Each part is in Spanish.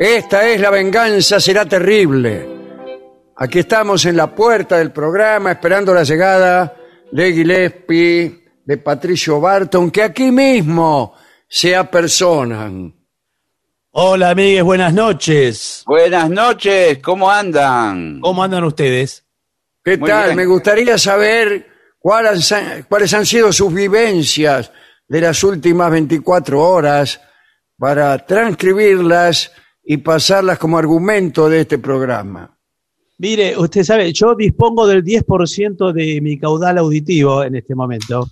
Esta es La Venganza Será Terrible. Aquí estamos en la puerta del programa esperando la llegada de Gillespie, de Patricio Barton, que aquí mismo se apersonan. Hola, amigues, buenas noches. Buenas noches, ¿cómo andan? ¿Cómo andan ustedes? ¿Qué Muy tal? bien. Me gustaría saber cuáles han, cuáles han sido sus vivencias de las últimas 24 horas para transcribirlas y pasarlas como argumento de este programa. Mire, usted sabe, yo dispongo del 10% de mi caudal auditivo en este momento.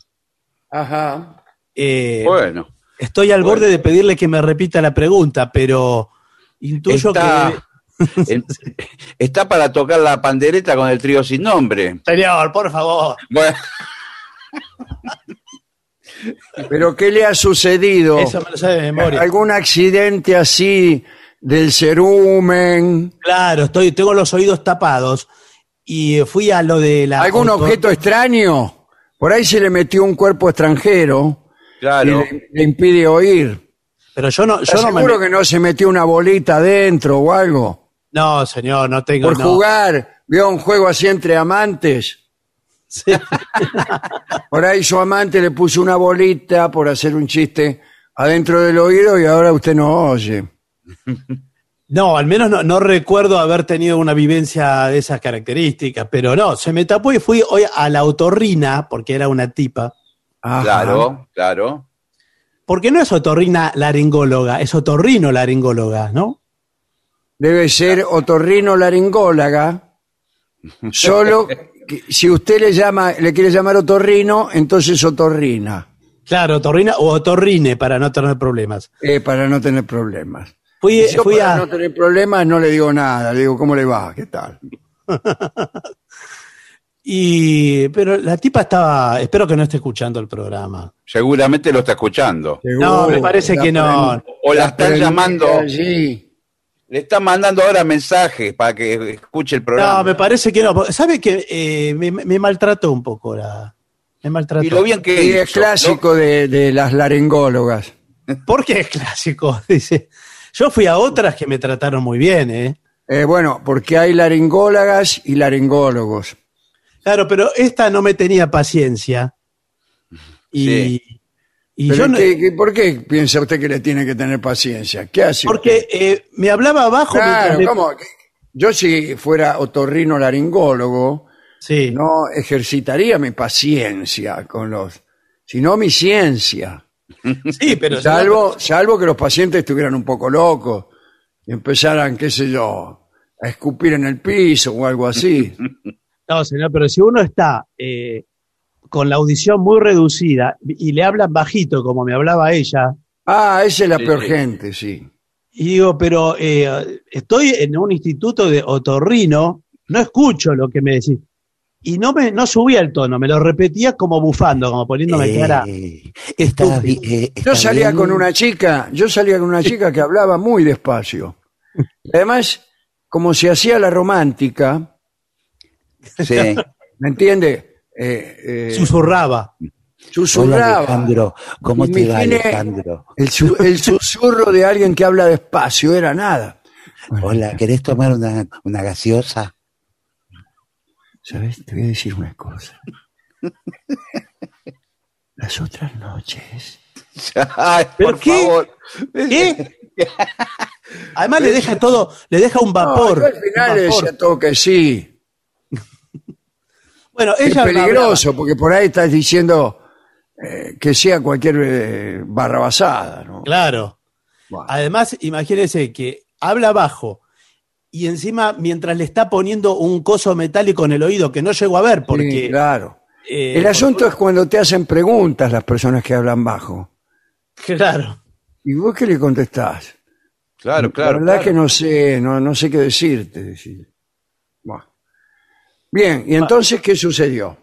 Ajá. Eh, Bueno, estoy al bueno. borde de pedirle que me repita la pregunta, pero intuyo está, que... está para tocar la pandereta con el trío sin nombre. Señor, por favor. Bueno, ¿Pero qué le ha sucedido? Eso me lo sabe de memoria. ¿Algún accidente así del cerumen? Claro, estoy, tengo los oídos tapados y fui a lo de la... ¿Algún auto- objeto extraño? Por ahí se le metió un cuerpo extranjero y claro. le, le impide oír. Pero yo no, yo ¿Estás no me... seguro que no se metió una bolita adentro o algo? No, señor, no tengo... Por no. jugar, vio un juego así entre amantes. Sí. Por ahí su amante le puso una bolita por hacer un chiste adentro del oído y ahora usted no oye. No, al menos no, no recuerdo haber tenido una vivencia de esas características, pero no, se me tapó y fui hoy a la otorrina, porque era una tipa, Ajá. Claro, claro. porque no es otorrina laringóloga, es otorrino laringóloga, ¿no? Debe ser otorrino laringóloga. Solo que si usted le llama, le quiere llamar otorrino, entonces otorrina, Claro, otorrina o otorrine para no tener problemas. eh, para no tener problemas. Fui, Yo fui para a... no tener problemas no le digo nada, le digo cómo le va, qué tal. Y, pero la tipa estaba, espero que no esté escuchando el programa. Seguramente lo está escuchando. No, me parece que no. O la están llamando, allí. le están mandando ahora mensajes para que escuche el programa. No, me parece que no. ¿Sabe que eh, me, me maltrató un poco la... Me maltrató. y lo bien que Y hizo, es clásico de, de las laringólogas. ¿Por qué es clásico? Dice. Yo fui a otras que me trataron muy bien, ¿eh? Eh, bueno, porque hay laringólogas y laringólogos. Claro, pero esta no me tenía paciencia. Y, Sí. y Pero yo no- ¿qué- qué- ¿Por qué piensa usted que le tiene que tener paciencia? ¿Qué hace? porque eh, me hablaba abajo Claro, le- ¿cómo? Yo si fuera otorrino laringólogo, Sí. no ejercitaría mi paciencia con los, sino mi ciencia. Sí, pero Salvo, salvo que los pacientes estuvieran un poco locos y empezaran, qué sé yo, a escupir en el piso o algo así. No, señor, pero si uno está eh, con la audición muy reducida y le hablan bajito, como me hablaba ella, Ah, esa es la Sí, peor sí. gente, sí. y digo, pero eh, estoy en un instituto de otorrino, no escucho lo que me decís. Y no me no subía el tono, me lo repetía como bufando, como poniéndome cara. Eh, está, bi- eh, Yo salía bien. con una chica, yo salía con una chica que hablaba muy despacio. Además, como se hacía la romántica, Sí. ¿me entiende? Eh, eh, Susurraba. Hola susurraba. Alejandro, ¿cómo te va Alejandro? El, su- el susurro de alguien que habla despacio era nada. Hola, ¿querés tomar una, una gaseosa? ¿Sabes? Te voy a decir una cosa. Las otras noches. Ay, ¿Pero por qué? favor. ¿Qué? Además le deja todo, le deja un vapor. No, yo al final le vapor. decía todo que sí. Bueno, Es ella me peligroso porque por ahí estás diciendo eh, que sea cualquier eh, barrabasada, ¿no? Claro. Bueno. Además, imagínese que habla bajo y encima mientras le está poniendo un coso metálico en el oído que no llego a ver porque Sí, claro. eh, El asunto es cuando te hacen preguntas las personas que hablan bajo. claro. ¿Y vos qué le contestás? Claro, claro. la verdad claro. que no sé, no, no sé qué decirte. decir. Bueno. Bien, ¿y entonces qué sucedió?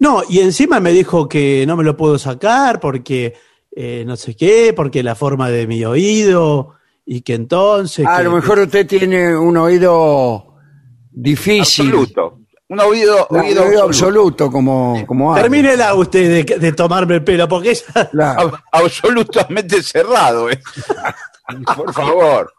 No, y encima me dijo que no me lo puedo sacar porque eh, no sé qué, porque la forma de mi oído y que entonces Ah, a que- lo mejor usted tiene un oído difícil. Absoluto. Un oído, Un oído, oído absoluto. absoluto, como, como. Termínela usted de, de tomarme el pelo, porque Claro. Ab- absolutamente cerrado. ¿eh? Por favor.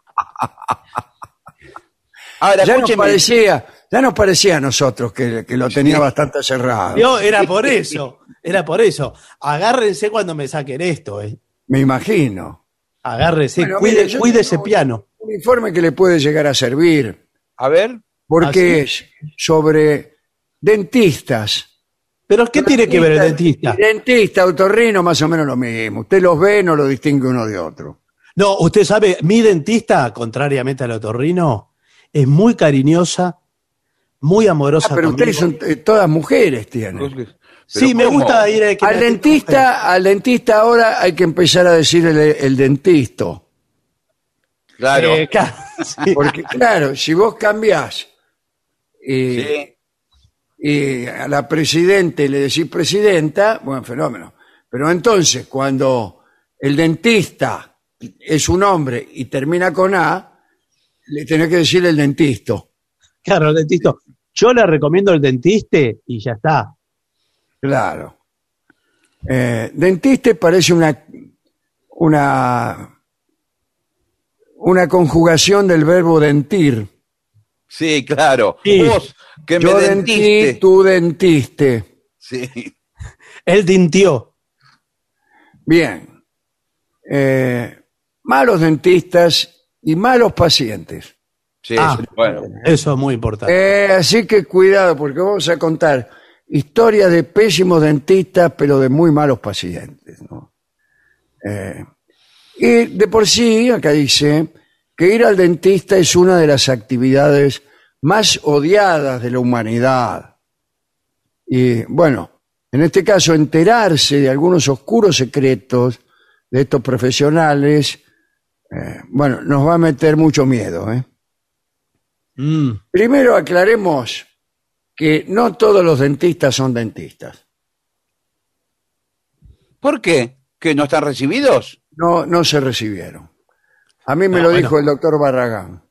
Ahora, Ya nos parecía, ya nos parecía a nosotros que, que lo tenía bastante cerrado. Yo, era por eso, era por eso. Agárrense cuando me saquen esto, eh. Me imagino. Agárrense, Bueno, cuide, mire, cuide ese piano. Un informe que le puede llegar a servir, A ver. porque ¿Ah, es sobre dentistas. Pero ¿qué tiene que ver el dentista? Dentista, otorrino, más o menos lo mismo. Usted los ve, no lo distingue uno de otro. No, usted sabe, mi dentista, contrariamente al otorrino, es muy cariñosa, muy amorosa. Ah, pero conmigo. ustedes son eh, todas mujeres tienen. Pero Sí, me ¿cómo? gusta ir a que Al me- dentista, al dentista ahora hay que empezar a decir el, el dentisto. Claro. Eh, claro, sí. Porque, claro, si vos cambiás y, Sí. y a la presidente le decís presidenta, buen fenómeno. Pero entonces, cuando el dentista es un hombre y termina con A, le tenés que decir el dentisto. Claro, el dentista. Yo le recomiendo el dentiste y ya está. Claro. Eh, dentiste parece una, una, una conjugación del verbo dentir. Sí, claro. Sí. Vos que me Yo dentí, dentiste. tú dentiste. Sí. Él dintió. Bien. Eh, malos dentistas y malos pacientes. Sí, Ah. sí, bueno. Eso es muy importante. Eh, así que cuidado, porque vamos a contar historias de pésimos dentistas, pero de muy malos pacientes. ¿no? Eh, y de por sí, acá dice que ir al dentista es una de las actividades más odiadas de la humanidad. Y bueno, en este caso, enterarse de algunos oscuros secretos de estos profesionales, eh, bueno, nos va a meter mucho miedo, ¿eh? Mm. Primero aclaremos que no todos los dentistas son dentistas. ¿Por qué? ¿Que no están recibidos? No, no se recibieron. A mí me No, lo bueno. dijo el doctor Barragán.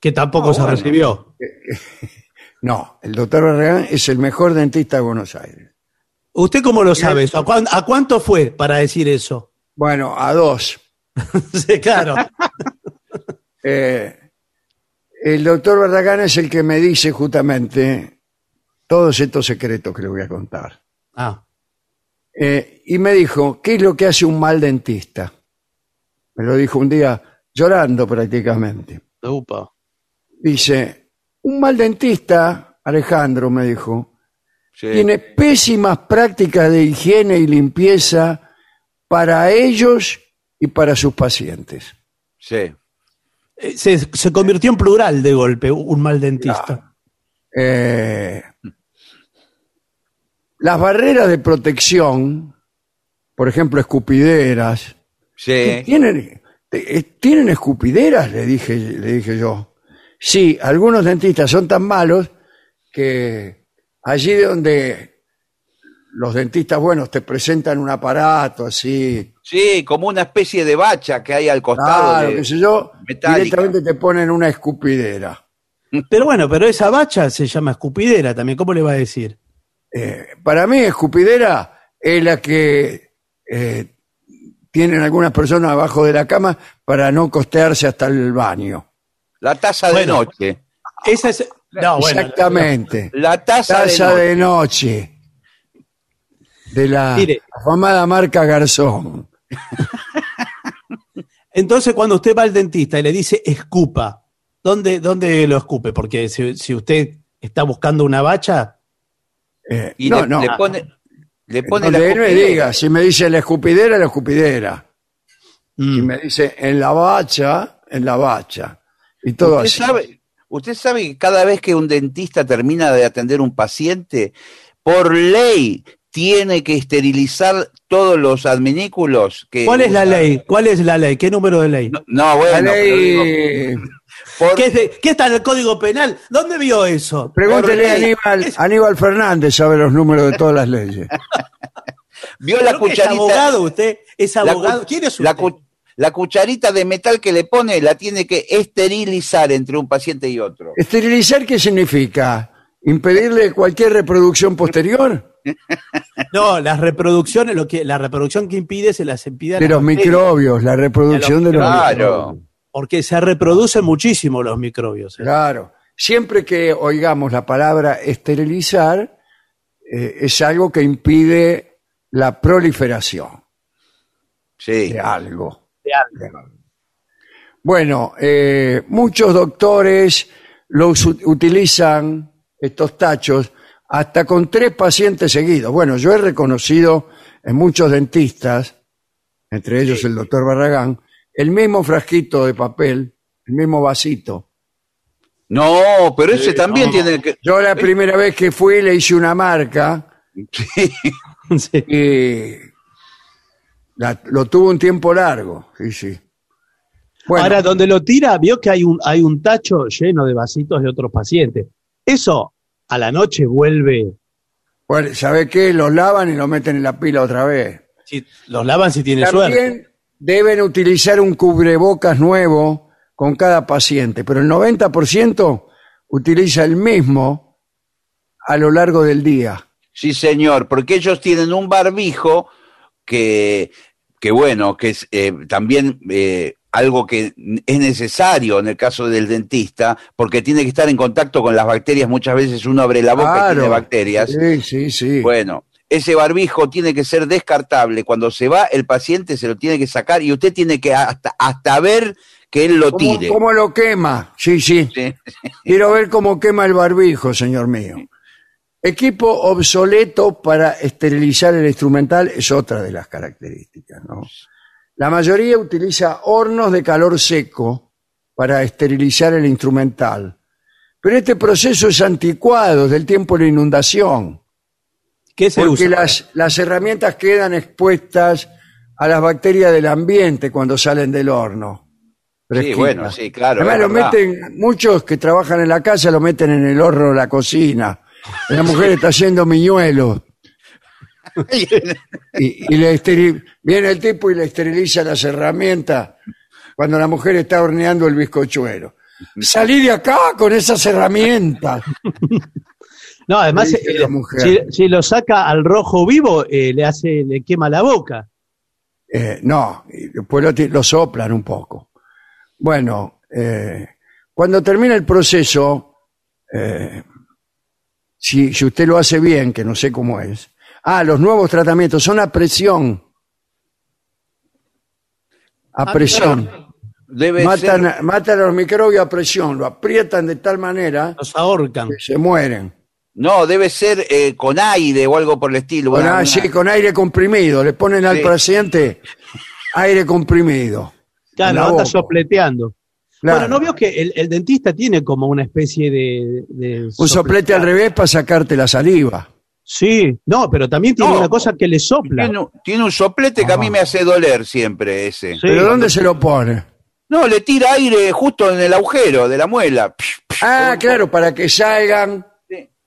Que tampoco Ah, se bueno. recibió. No, el doctor Barragán es el mejor dentista de Buenos Aires. ¿Usted cómo lo sabe eso? ¿A, cuán- a cuánto fue para decir eso? Bueno, a dos. sí, claro. Eh, el doctor Barragán es el que me dice justamente todos estos secretos que le voy a contar. Ah, Eh, y me dijo, ¿qué es lo que hace un mal dentista? Me lo dijo un día llorando prácticamente. upa. Dice, un mal dentista, Alejandro me dijo, Sí. tiene pésimas prácticas de higiene y limpieza para ellos y para sus pacientes. Sí. Eh, Se, se convirtió en plural de golpe, un mal dentista. Eh, las barreras de protección, por ejemplo, escupideras, Sí. ¿Tienen, eh, ¿Tienen escupideras? Le dije, le dije yo. Sí, algunos dentistas son tan malos que allí donde los dentistas buenos te presentan un aparato así, Sí, como una especie de bacha que hay al costado. claro, de- qué sé yo, metálica. directamente te ponen una escupidera. Pero bueno, pero esa bacha se llama escupidera también. ¿Cómo le va a decir? Eh, para mí, escupidera es la que eh, tienen algunas personas abajo de la cama para no costearse hasta el baño. La taza de Bueno. noche. Esa es. No, bueno. Exactamente. La taza, Taza de, de noche. noche. De la Mire. afamada marca Garzón. Entonces, cuando usted va al dentista y le dice escupa, ¿dónde, dónde lo escupe? Porque si, si usted está buscando una bacha, Eh, Y no, le, no. le pone, le pone la él me diga, si me dice la escupidera, la escupidera. mm, Y me dice en la bacha, en la bacha. Y todo ¿Usted así. sabe, usted sabe que cada vez que un dentista termina de atender un paciente, por ley tiene que esterilizar todos los adminículos que ¿cuál es la ley? ¿Cuál es la ley? ¿Qué número de ley? No, no, La bueno, pero digo, ley. Por- ¿Qué, es de- qué está en el Código Penal? ¿Dónde vio eso? Pregúntele a. Aníbal, Aníbal Fernández, sabe los números de todas las leyes. vio la ¿Pero qué ¿Es cucharita. abogado usted? ¿Es la abogado? ¿Quién es usted? la cu- la cucharita de metal que le pone la tiene que esterilizar entre un paciente y otro. ¿Esterilizar qué significa? ¿Impedirle cualquier reproducción posterior? No, las reproducciones, lo que, la reproducción que impide se las impide a De los bacterias, microbios, la reproducción de los Claro. microbios. Porque se reproducen muchísimo los microbios. ¿eh? Claro. Siempre que oigamos la palabra esterilizar, eh, es algo que impide la proliferación Sí. de algo. De algo. Bueno, eh, muchos doctores los u- utilizan, estos tachos, hasta con tres pacientes seguidos. Bueno, yo he reconocido en muchos dentistas, entre ellos el doctor Barragán, el mismo frasquito de papel, el mismo vasito. No, pero ese también tiene que. Yo la primera vez que fui le hice una marca Sí. Sí. y la- lo tuvo un tiempo largo. Sí, sí. Bueno, Ahora, donde lo tira, vio que hay un, hay un tacho lleno de vasitos de otros pacientes. Eso a la noche vuelve. bueno, ¿sabe qué? Los lavan y lo meten en la pila otra vez. Si, los lavan si tiene suerte. También deben utilizar un cubrebocas nuevo con cada paciente, pero el 90% utiliza el mismo a lo largo del día. Sí, señor, porque ellos tienen un barbijo que, que bueno, que es eh, también eh, algo que es necesario en el caso del dentista, porque tiene que estar en contacto con las bacterias. Muchas veces uno abre la boca y tiene bacterias. Sí, sí, sí. Bueno, ese barbijo tiene que ser descartable. Cuando se va, el paciente se lo tiene que sacar y usted tiene que hasta, hasta ver que él lo ¿Cómo, tire. cómo lo quema? Sí, sí. Sí. Quiero ver cómo quema el barbijo, señor mío. Equipo obsoleto para esterilizar el instrumental es otra de las características, ¿no? La mayoría utiliza hornos de calor seco para esterilizar el instrumental. Pero este proceso es anticuado, es del tiempo de la inundación, ¿Qué se porque usa? las, las herramientas quedan expuestas a las bacterias del ambiente cuando salen del horno. Sí, bueno, sí, claro. Además lo verdad. meten, muchos que trabajan en la casa lo meten en el horno de la cocina. La mujer está haciendo miñuelos. Y, y le esteri- viene el tipo y le esteriliza las herramientas cuando la mujer está horneando el bizcochuelo. Salí de acá con esas herramientas. No, además, eh, la mujer. si, si lo saca al rojo vivo, eh, le hace, le quema la boca. Eh, no, después lo, soplan un poco. Bueno, eh, Cuando termina el proceso, eh, si, si usted lo hace bien, que no sé cómo es, ah, los nuevos tratamientos son a presión. A presión. Debe Matan, ser. a- matan a los microbios a presión, lo aprietan de tal manera Los ahorcan. que se mueren. No, debe ser eh, con aire o algo por el estilo. Con, una- ah, sí, con aire comprimido, le ponen al Sí. paciente aire comprimido. Claro, boca. sopleteando. Claro. Bueno, ¿no vio que el, el dentista tiene como una especie de... de Un soplete al revés para sacarte la saliva. Sí, no, pero también tiene No. una cosa que le sopla. Tiene, un- tiene un soplete que a mí me hace doler siempre ese. Sí. ¿Pero dónde se lo pone? No, le tira aire justo en el agujero de la muela. Ah, claro, para que salgan,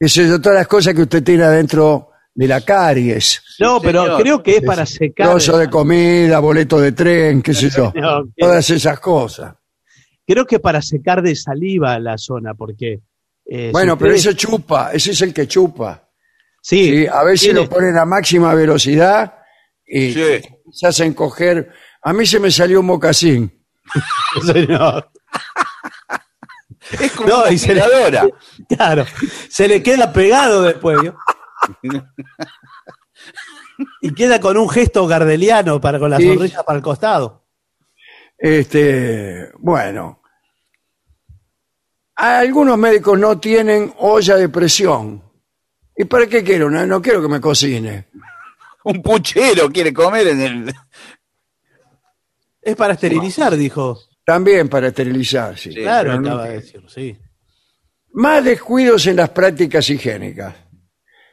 Sé yo, todas las cosas que usted tiene adentro de la caries. No, Sí, pero señor. creo que es para secar. Trozo de comida, boleto de tren, qué sé yo. Todas esas cosas. creo que es para secar de saliva la zona, porque. eh, Bueno, si pero ustedes- eso chupa, ese es el que chupa. Sí, Sí, a veces tiene- lo ponen a máxima velocidad y Sí. se hacen coger. A mí se me salió un mocasín. señor. Es como No, una y se le- aspiradora. Claro, se le queda pegado después. ¿vio? y queda con un gesto gardeliano para con la Sí. sonrisa para el costado. Este, bueno. Algunos médicos no tienen olla de presión. ¿Y para qué quiero? No, no quiero que me cocine. Un puchero quiere comer en el. Es para esterilizar, dijo. También para esterilizar, sí. Sí, Claro, Pero no- acaba de decir, sí. Más descuidos en las prácticas higiénicas.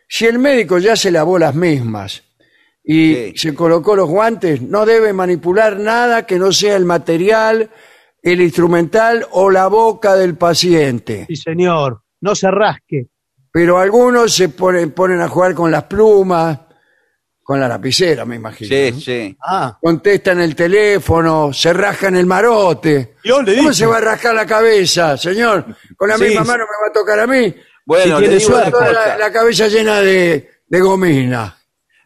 Si el médico ya se lavó las mismas y Sí. se colocó los guantes, no debe manipular nada que no sea el material, el instrumental o la boca del paciente. Sí, señor. No se rasque. Pero algunos se ponen, ponen a jugar con las plumas, con la lapicera, me imagino. Sí, ¿no? sí. Ah, Contestan el teléfono, se rascan el marote. Yo le ¿Cómo dije. se va a rascar la cabeza, señor? Con la Sí, misma sí. mano me va a tocar a mí. Bueno, Si le tiene digo suerte. una Toda cosa. la, la cabeza llena de, de gomina.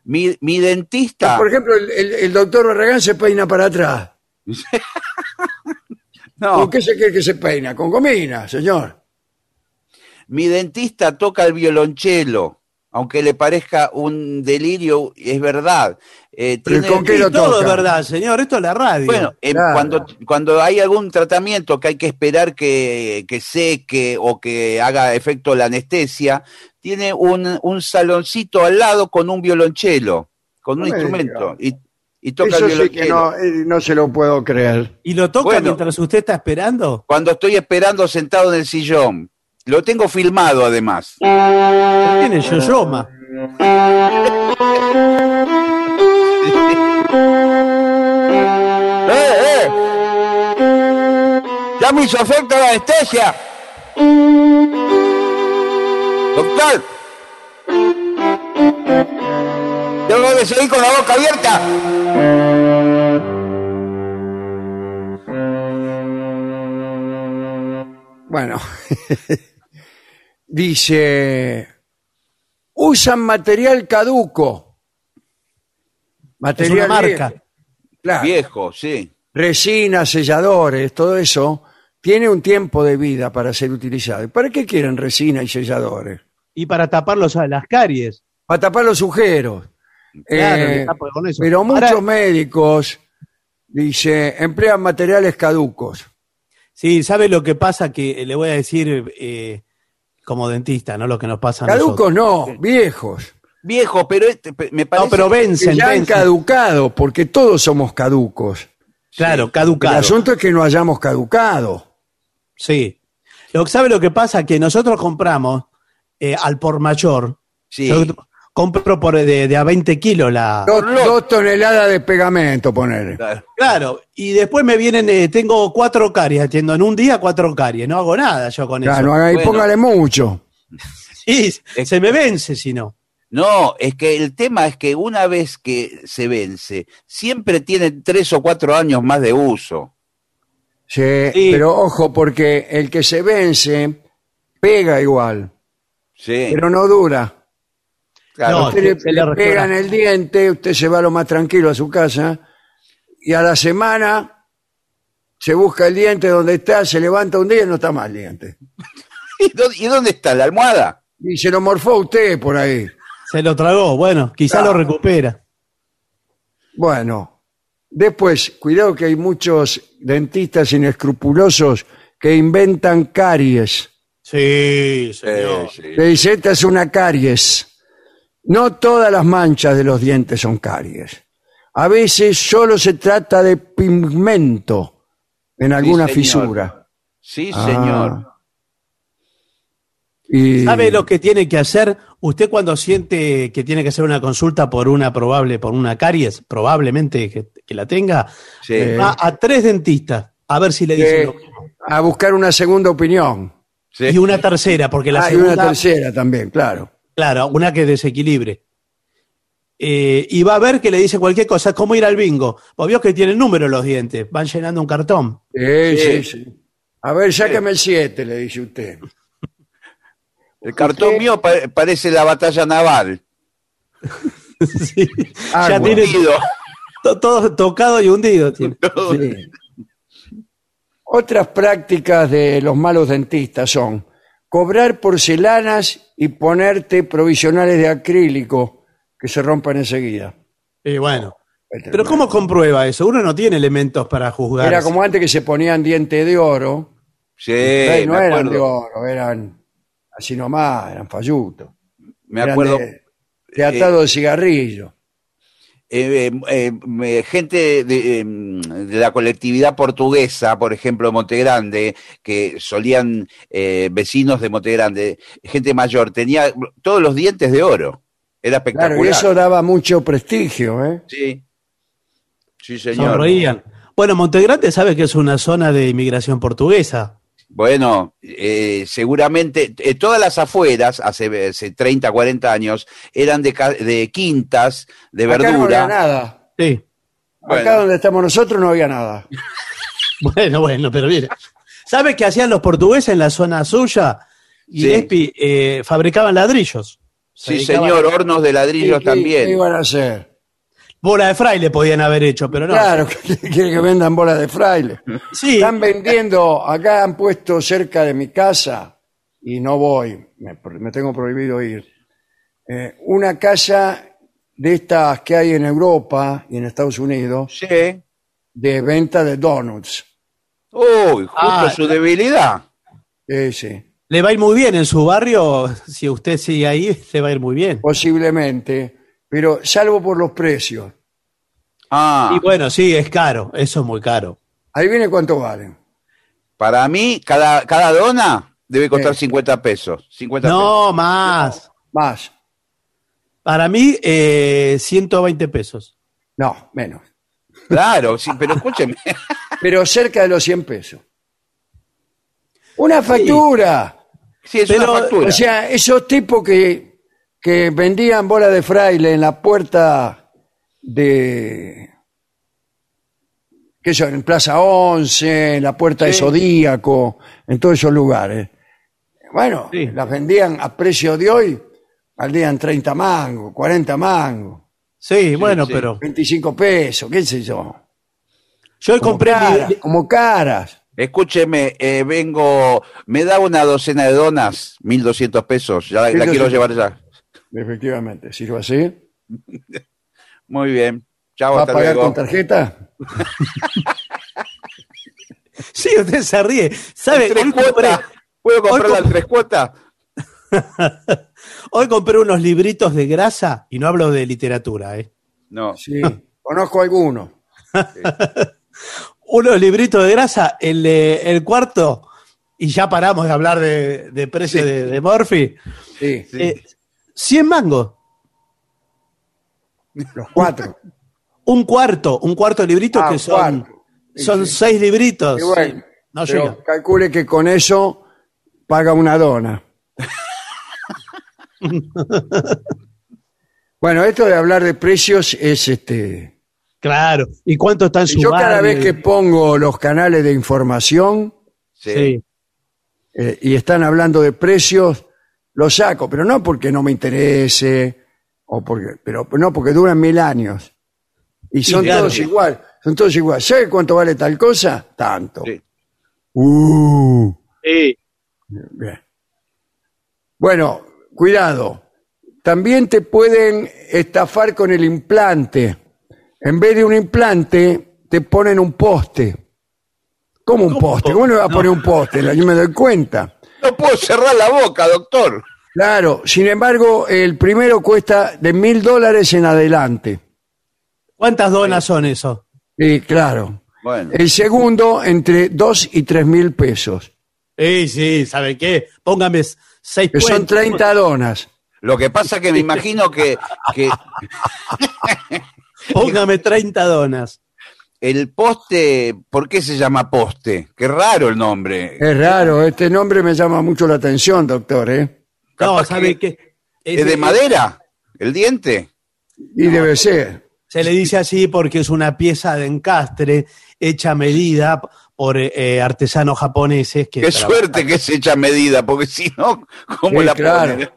Mi, mi dentista. Por ejemplo, el, el- el doctor Barragán se peina para atrás. no, ¿Con qué se cree que se peina? Con gomina, señor. mi dentista toca el violonchelo. Aunque le parezca un delirio, es verdad. Eh, tiene- ¿con qué lo todo toca? es verdad, señor. Esto es la radio. Bueno, eh, Claro. cuando, cuando hay algún tratamiento que hay que esperar que, que seque o que haga efecto la anestesia, tiene un, un saloncito al lado con un violonchelo, con un No instrumento, y, y toca Eso el sí violonchelo. que no, eh, no se lo puedo creer. ¿Y lo toca Bueno. mientras usted está esperando? Cuando estoy esperando sentado en el sillón. Lo tengo filmado además. Tiene yoyoma. ¡Eh, eh! ¡Ya me hizo efecto la anestesia! ¡Doctor! ¿Tengo que seguir con la boca abierta? Bueno, dice, usan material caduco. Es Material una marca. viejo. Claro, Viejo, sí. resina, selladores, todo eso tiene un tiempo de vida para ser utilizado. ¿Y ¿Para qué quieren resina y selladores? Y para tapar los, las caries. Para tapar los agujeros. Claro, Eh, con eso. pero Ahora- muchos médicos, dice, emplean materiales caducos. Sí, ¿sabe lo que pasa? Que le voy a decir eh, como dentista, ¿no? Lo que nos pasa a Caducos nosotros. no, viejos. Viejo, pero este, me parece... No, pero Que vencen, ya han caducado, porque todos somos caducos. Claro, El caducado. asunto es que no hayamos caducado. Sí. Lo, ¿Sabe lo que pasa? Que nosotros compramos eh, al por mayor. Sí. Compro por de, de a 20 kilos la. Dos, toneladas de pegamento, poner. Claro. Claro, y después me vienen, eh, tengo cuatro caries, atiendo en un día cuatro caries, no hago nada yo con Claro, eso. ahí Bueno. póngale mucho. Sí, se me vence si no. No, es que el tema es que una vez que se vence, siempre tiene tres o cuatro años más de uso. Sí, Sí. Pero ojo, porque el que se vence pega igual, Sí, pero no dura. Claro. No, Usted le, se le le pega en restaura. el diente, usted se va lo más tranquilo a su casa y a la semana se busca el diente donde está, se levanta un día y no está más el diente. ¿Y dónde, y dónde está la almohada? Y se lo morfó usted por ahí. Se lo tragó, bueno, quizá lo recupera. Bueno, después, cuidado que hay muchos dentistas inescrupulosos que inventan caries. Sí, señor. Sí. Le dice, esta es una caries. No todas las manchas de los dientes son caries. A veces solo se trata de pigmento en alguna fisura. Sí, Ah. señor. Y- ¿Sabe lo que tiene que hacer? Usted cuando siente que tiene que hacer una consulta por una probable, por una caries, probablemente que, que la tenga, Sí. Eh, va a tres dentistas a ver si le dicen eh, lo mismo. a buscar una segunda opinión. sí. Y una tercera, porque la Ah, y segunda, una tercera también, claro. Claro, una que desequilibre. Eh, y va a ver que le dice cualquier cosa, es como ir al bingo. Vos vio que tienen número los dientes, van llenando un cartón. Sí, sí, Sí. A ver, sáqueme el 7, le dice usted. El cartón Usted- mío pa- parece la batalla naval. Sí. Ya tiene Hundido. to- todo tocado y hundido. tiene. Sí. Otras prácticas de los malos dentistas son cobrar porcelanas y ponerte provisionales de acrílico que se rompan enseguida. Y bueno. Pero ¿cómo comprueba eso? Uno no tiene elementos para juzgar. Era como antes que se ponían dientes de oro. Sí, Eh, no me eran de oro, eran así nomás, eran fallutos. Me Eran acuerdo. De, de atado de cigarrillo. Eh, eh, eh, gente de, eh, de la colectividad portuguesa, por ejemplo, de Montegrande, que solían eh, vecinos de Montegrande, gente mayor, tenía todos los dientes de oro. Era espectacular. Claro, y eso daba mucho prestigio, ¿eh? Sí. Sí, señor. Sonreían. Bueno, Montegrande sabe que es una zona de inmigración portuguesa. Bueno, eh, seguramente eh, todas las afueras, hace, hace 30, 40 años, eran de, ca- de quintas, de Acá no había verdura. nada. Sí. Bueno. Acá donde estamos nosotros no había nada. Bueno, bueno, pero mire. ¿Sabe qué hacían los portugueses en la zona suya? Y Sí. Espi, eh, fabricaban ladrillos. Se sí, señor, a- hornos de ladrillos ¿Qué- qué- también. ¿Qué iban a hacer? Bola de fraile podían haber hecho, pero no. Claro, que quiere que vendan bolas de fraile. Sí, Están vendiendo, acá han puesto cerca de mi casa, y no voy, me, me tengo prohibido ir, eh, una casa de estas que hay en Europa y en Estados Unidos Sí. de venta de donuts. Uy, justo Ah, su debilidad. Sí, sí. le va a ir muy bien en su barrio. Si usted sigue ahí, le va a ir muy bien. Posiblemente, pero salvo por los precios. Ah, Y bueno, sí, es caro. Eso es muy caro. Ahí viene cuánto valen. para mí, cada, cada dona debe costar Sí. 50 pesos. 50 pesos. No, más. Más. Para mí, eh, 120 pesos. No, menos. Claro, sí, pero escúcheme. Pero cerca de los 100 pesos. Una factura. Sí, es Pero, una factura. O sea, esos tipos que, que vendían bola de fraile en la puerta de. ¿Qué son? En Plaza 11, en la puerta de Sí. Zodíaco, en todos esos lugares. Bueno, Sí. las vendían a precio de hoy, valían 30 mangos, 40 mangos, Sí, bueno, sí. pero 25 pesos, qué sé yo. yo hoy Como compré mi- caras, como caras. Escúcheme, eh, vengo, me da una docena de donas, 1200 pesos, ya la, la 1200. quiero llevar ya. Efectivamente, sirve así. Muy bien. Chao, ¿Va a hasta pagar luego. con tarjeta? Sí, usted se ríe. ¿Sabe? ¿En tres Hoy compré, cuotas? ¿Puedo comprarla Hoy en tres cuotas? hoy compré unos libritos de grasa y no hablo de literatura, ¿eh? No. Sí, conozco algunos. Unos libritos de grasa, el, el cuarto, y ya paramos de hablar de, de precio de, de Morphy. Sí, Eh, 100 mangos. los cuatro. Un cuarto, un cuarto de libritos Ah, que son, son sí. seis libritos. Y bueno, Sí, no pero llega. calcule que con eso paga una dona. bueno, esto de hablar de precios es este. Claro. ¿Y cuánto está en su Yo cada vez que pongo los canales de información Sí. Sí. eh, y están hablando de precios, los saco, pero no porque no me interese, o porque, pero no porque duran mil años. Y son claro. todos igual. son todos iguales. ¿Sabe cuánto vale tal cosa? Tanto. Sí. Uh, Sí. bien. Bueno, cuidado. También te pueden estafar con el implante. En vez de un implante, te ponen un poste. ¿Cómo un ¿Cómo poste? ¿Cómo le va a poner un poste? Yo me doy cuenta. No puedo cerrar la boca, doctor. Claro, sin embargo, el primero cuesta de mil dólares en adelante. ¿Cuántas donas son eso? Sí, claro. Bueno, El segundo, entre dos y tres mil pesos. Sí, sí, ¿sabe qué? Póngame seis Que son puentes. 30 donas. lo que pasa que me imagino que, que Póngame 30 donas. el poste, ¿por qué se llama poste? Qué raro el nombre. Es raro, este nombre me llama mucho la atención, doctor, ¿eh? No, ¿sabe que- qué? ¿Es de madera? ¿El diente? Y debe ser. Se le dice así porque es una pieza de encastre hecha a medida por eh, artesanos japoneses que Qué trabajan. suerte que se echa medida, porque si no, ¿cómo Sí, la claro. ponen?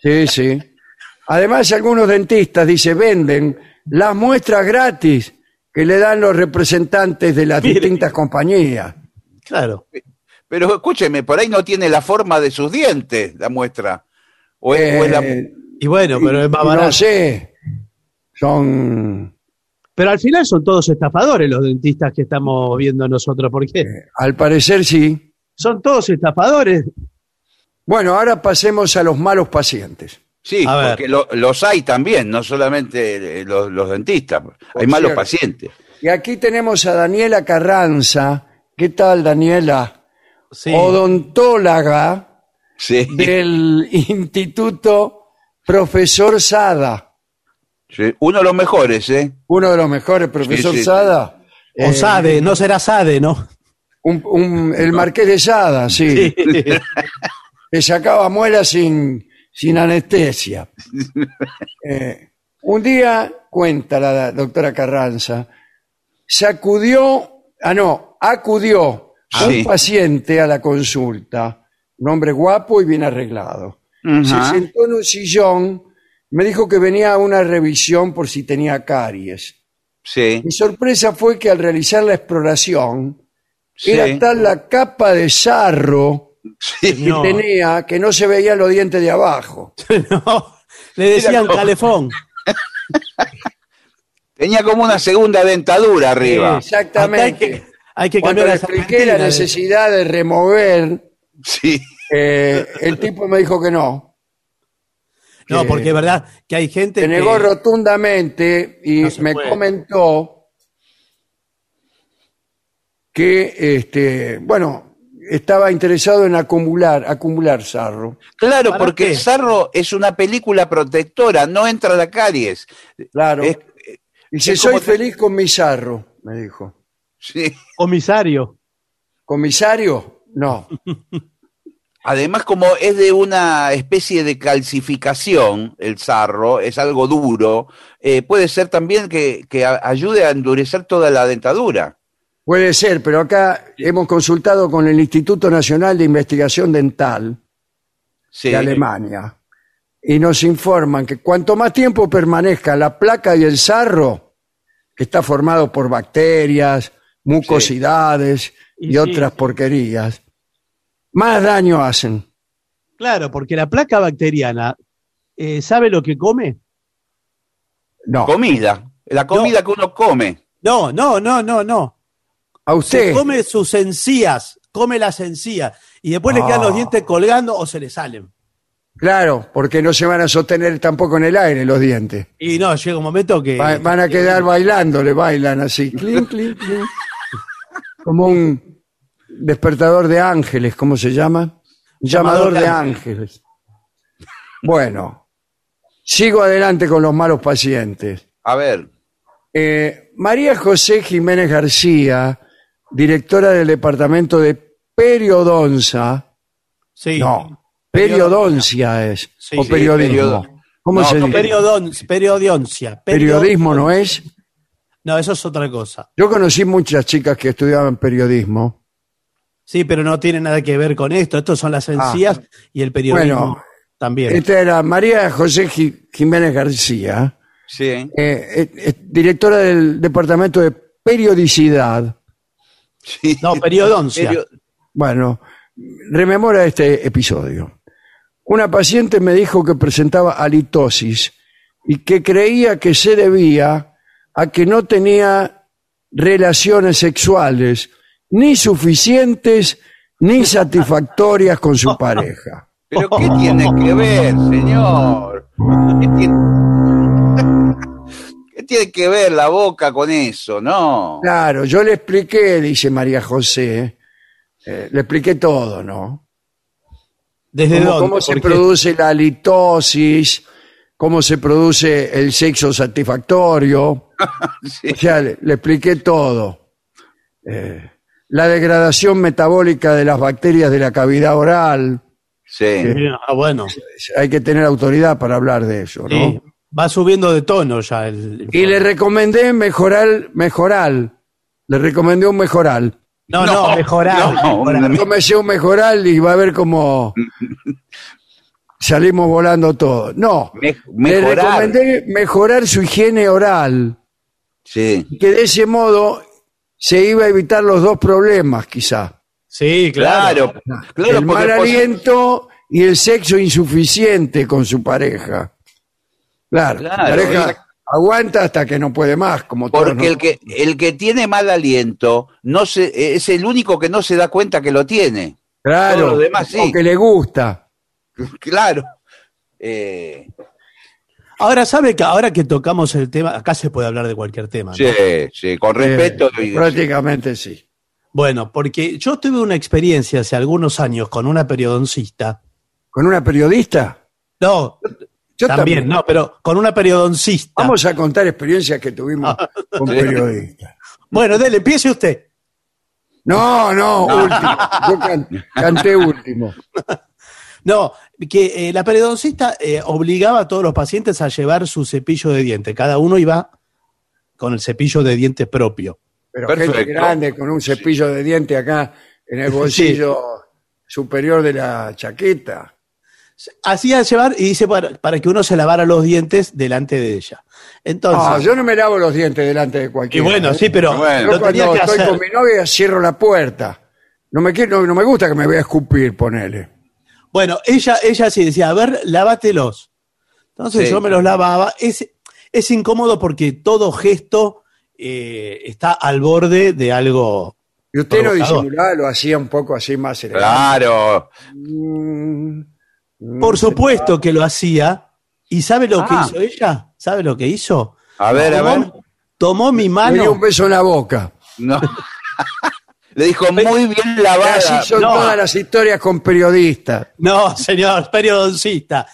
Sí, sí. Además, algunos dentistas, dice, venden las muestras gratis que le dan los representantes de las Mire. distintas compañías. Claro. Pero escúcheme, por ahí no tiene la forma de sus dientes la muestra. O es, o es la- Eh, Y bueno, pero es más barato. no sé, son, Pero al final son todos estafadores los dentistas que estamos viendo nosotros. ¿Por qué? al parecer sí. Son todos estafadores. Bueno, ahora pasemos a los malos pacientes. Sí, A ver. porque lo- los hay también, no solamente eh, los, los dentistas. Hay malos pacientes. Y aquí tenemos a Daniela Carranza. ¿Qué tal, Daniela? Sí. Odontóloga Sí, del Instituto Profesor Sada. sí. Uno de los mejores, ¿eh? Uno de los mejores, profesor Sí, sí, Sada. O Eh, Sade, no será Sade, ¿no? un- un- el marqués de Sada, sí. Que sacaba muelas sin, sin anestesia. Eh, un día, cuenta la doctora Carranza, sacudió, ah no, acudió. Un paciente a la consulta, un hombre guapo y bien arreglado. Se sentó en un sillón, me dijo que venía a una revisión por si tenía caries. Sí, Mi sorpresa fue que al realizar la exploración, sí. era tal la capa de sarro sí. que No. tenía que no se veían los dientes de abajo. No, le decían calefón. Tenía como una segunda dentadura arriba. Acá hay Exactamente. Que, hay que Cuando cambiar expliqué la necesidad de remover, Sí. eh, el tipo me dijo que no. No, que- porque es verdad que hay gente Se que... negó rotundamente y No me puede. comentó que, este, bueno, estaba interesado en acumular, acumular sarro. Claro, ¿Para porque qué? el sarro es una película protectora, no entra la caries. Claro. Es- Dice, es soy feliz con mi sarro, me dijo. Sí. Comisario. ¿Comisario? No. Además, como es de una especie de calcificación, el sarro, es algo duro, eh, puede ser también que, que ayude a endurecer toda la dentadura. Puede ser, pero acá hemos consultado con el Instituto Nacional de Investigación Dental Sí. de Alemania y nos informan que cuanto más tiempo permanezca la placa y el sarro, que está formado por bacterias, mucosidades y, Y sí. otras porquerías, más daño hacen. Claro, porque la placa bacteriana, eh, ¿sabe lo que come? No, Comida, la comida que uno come. No, no, no, no, no. a Se usted. come sus encías, come las encías. Y después le quedan Ah. los dientes colgando o se le salen. Claro, porque no se van a sostener tampoco en el aire los dientes. Y no, llega un momento que... Va- van a quedar bailando, le bailan así. Clink, clink, clink. Como un despertador de ángeles, ¿cómo se llama? Llamador de ángeles. Bueno, sigo adelante con los malos pacientes. A ver, Eh, María José Jiménez García, directora del departamento de periodonza. Sí. No, periodoncia es. Sí, o sí, periodismo. periodo- ¿Cómo No, se no, dice? Periodon- periodioncia. Periodismo no es. No, eso es otra cosa. Yo conocí muchas chicas que estudiaban periodismo. Sí, pero no tiene nada que ver con esto. Estos son las encías y el periodismo Ah. Bueno, también. Esta era María José Ji- Jiménez García, sí. eh, eh, eh, directora del Departamento de periodicidad. Sí. No, periodoncia. Bueno, rememora este episodio. Una paciente me dijo que presentaba halitosis y que creía que se debía a que no tenía relaciones sexuales ni suficientes ni satisfactorias con su pareja. ¿Pero qué tiene que ver, señor? ¿Qué tiene... ¿Qué tiene que ver la boca con eso? No. Claro, yo le expliqué, dice María José, eh, le expliqué todo, ¿no? ¿Desde cómo, dónde? cómo se produce la halitosis, cómo se produce el sexo satisfactorio. Sí. O sea, le, le expliqué todo. Eh, la degradación metabólica de las bacterias de la cavidad oral. Sí. Ah, bueno. Hay que tener autoridad para hablar de eso, ¿no? Sí, va subiendo de tono ya el. Y le recomendé mejorar, mejoral. Le recomendé un mejoral. No, no, No, mejorar. no, mejorar. un mejoral y va a ver cómo salimos volando todos. No, Me- le mejorar. recomendé mejorar su higiene oral, Sí. que de ese modo se iba a evitar los dos problemas, quizá. Sí, claro. Claro. Claro, el mal aliento y el sexo insuficiente con su pareja. Claro, Claro, la pareja aguanta hasta que no puede más, como todos Porque el que, el que tiene mal aliento no se, es el único que no se da cuenta que lo tiene. Claro, todos los demás sí. o que le gusta. Claro. Eh, Ahora sabe que ahora que tocamos el tema, acá se puede hablar de cualquier tema. ¿no? sí, sí, con respeto. Eh, y- prácticamente sí. Bueno, porque yo tuve una experiencia hace algunos años con una periodoncista. ¿Con una periodista? No, Yo también, no, pero con una periodoncista. Vamos a contar experiencias que tuvimos con periodistas. Bueno, dele, empiece usted. No, no, último. Yo can- canté último. No, que eh, la periodoncista eh, obligaba a todos los pacientes a llevar su cepillo de dientes. Cada uno iba con el cepillo de dientes propio. Pero Perfecto. gente grande con un cepillo de diente acá en el bolsillo superior de la chaqueta. Hacía llevar y dice para, para que uno se lavara los dientes delante de ella. Entonces, No, yo no me lavo los dientes delante de y cualquiera. bueno, ¿eh? sí, pero Bueno. Yo lo tenía cuando que estoy hacer. con mi novia cierro la puerta. No me, quiero, no, no me gusta que me vea escupir, ponele. Bueno, ella, ella sí decía, a ver, lávatelos. Entonces Sí. yo me los lavaba. Es, es incómodo porque todo gesto eh, está al borde de algo. Y usted no Provocador. disimulaba, lo hacía un poco así más elegante. Claro. Mm, mm, Por supuesto que lo hacía. ¿Y sabe lo Ah. que hizo ella? ¿Sabe lo que hizo? A ver, a ver. Tomó, tomó mi Me dio mano. un beso en la boca. No. Le dijo muy bien lavada. Así son no. todas las historias con periodistas. No, señor, periodoncista.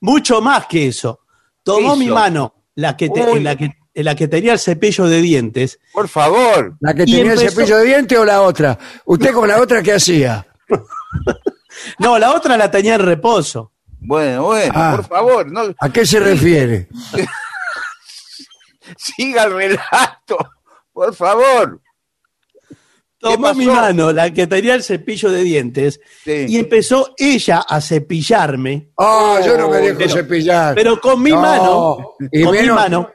Mucho más que eso. Tomó ¿Qué mi mano, la que, te- en, la que, en la que tenía el cepillo de dientes, Por favor. ¿La que tenía el cepillo de diente o la otra? ¿Usted con la otra qué hacía? No, la otra la tenía en reposo. Bueno, bueno, Ah. por favor, no ¿A qué se refiere? siga el relato. Por favor. Tomó mi mano, la que tenía el cepillo de dientes, Sí. y empezó ella a cepillarme, Oh, yo no me dejo pero- cepillar. pero con mi No, mano, y con mi menos- mano,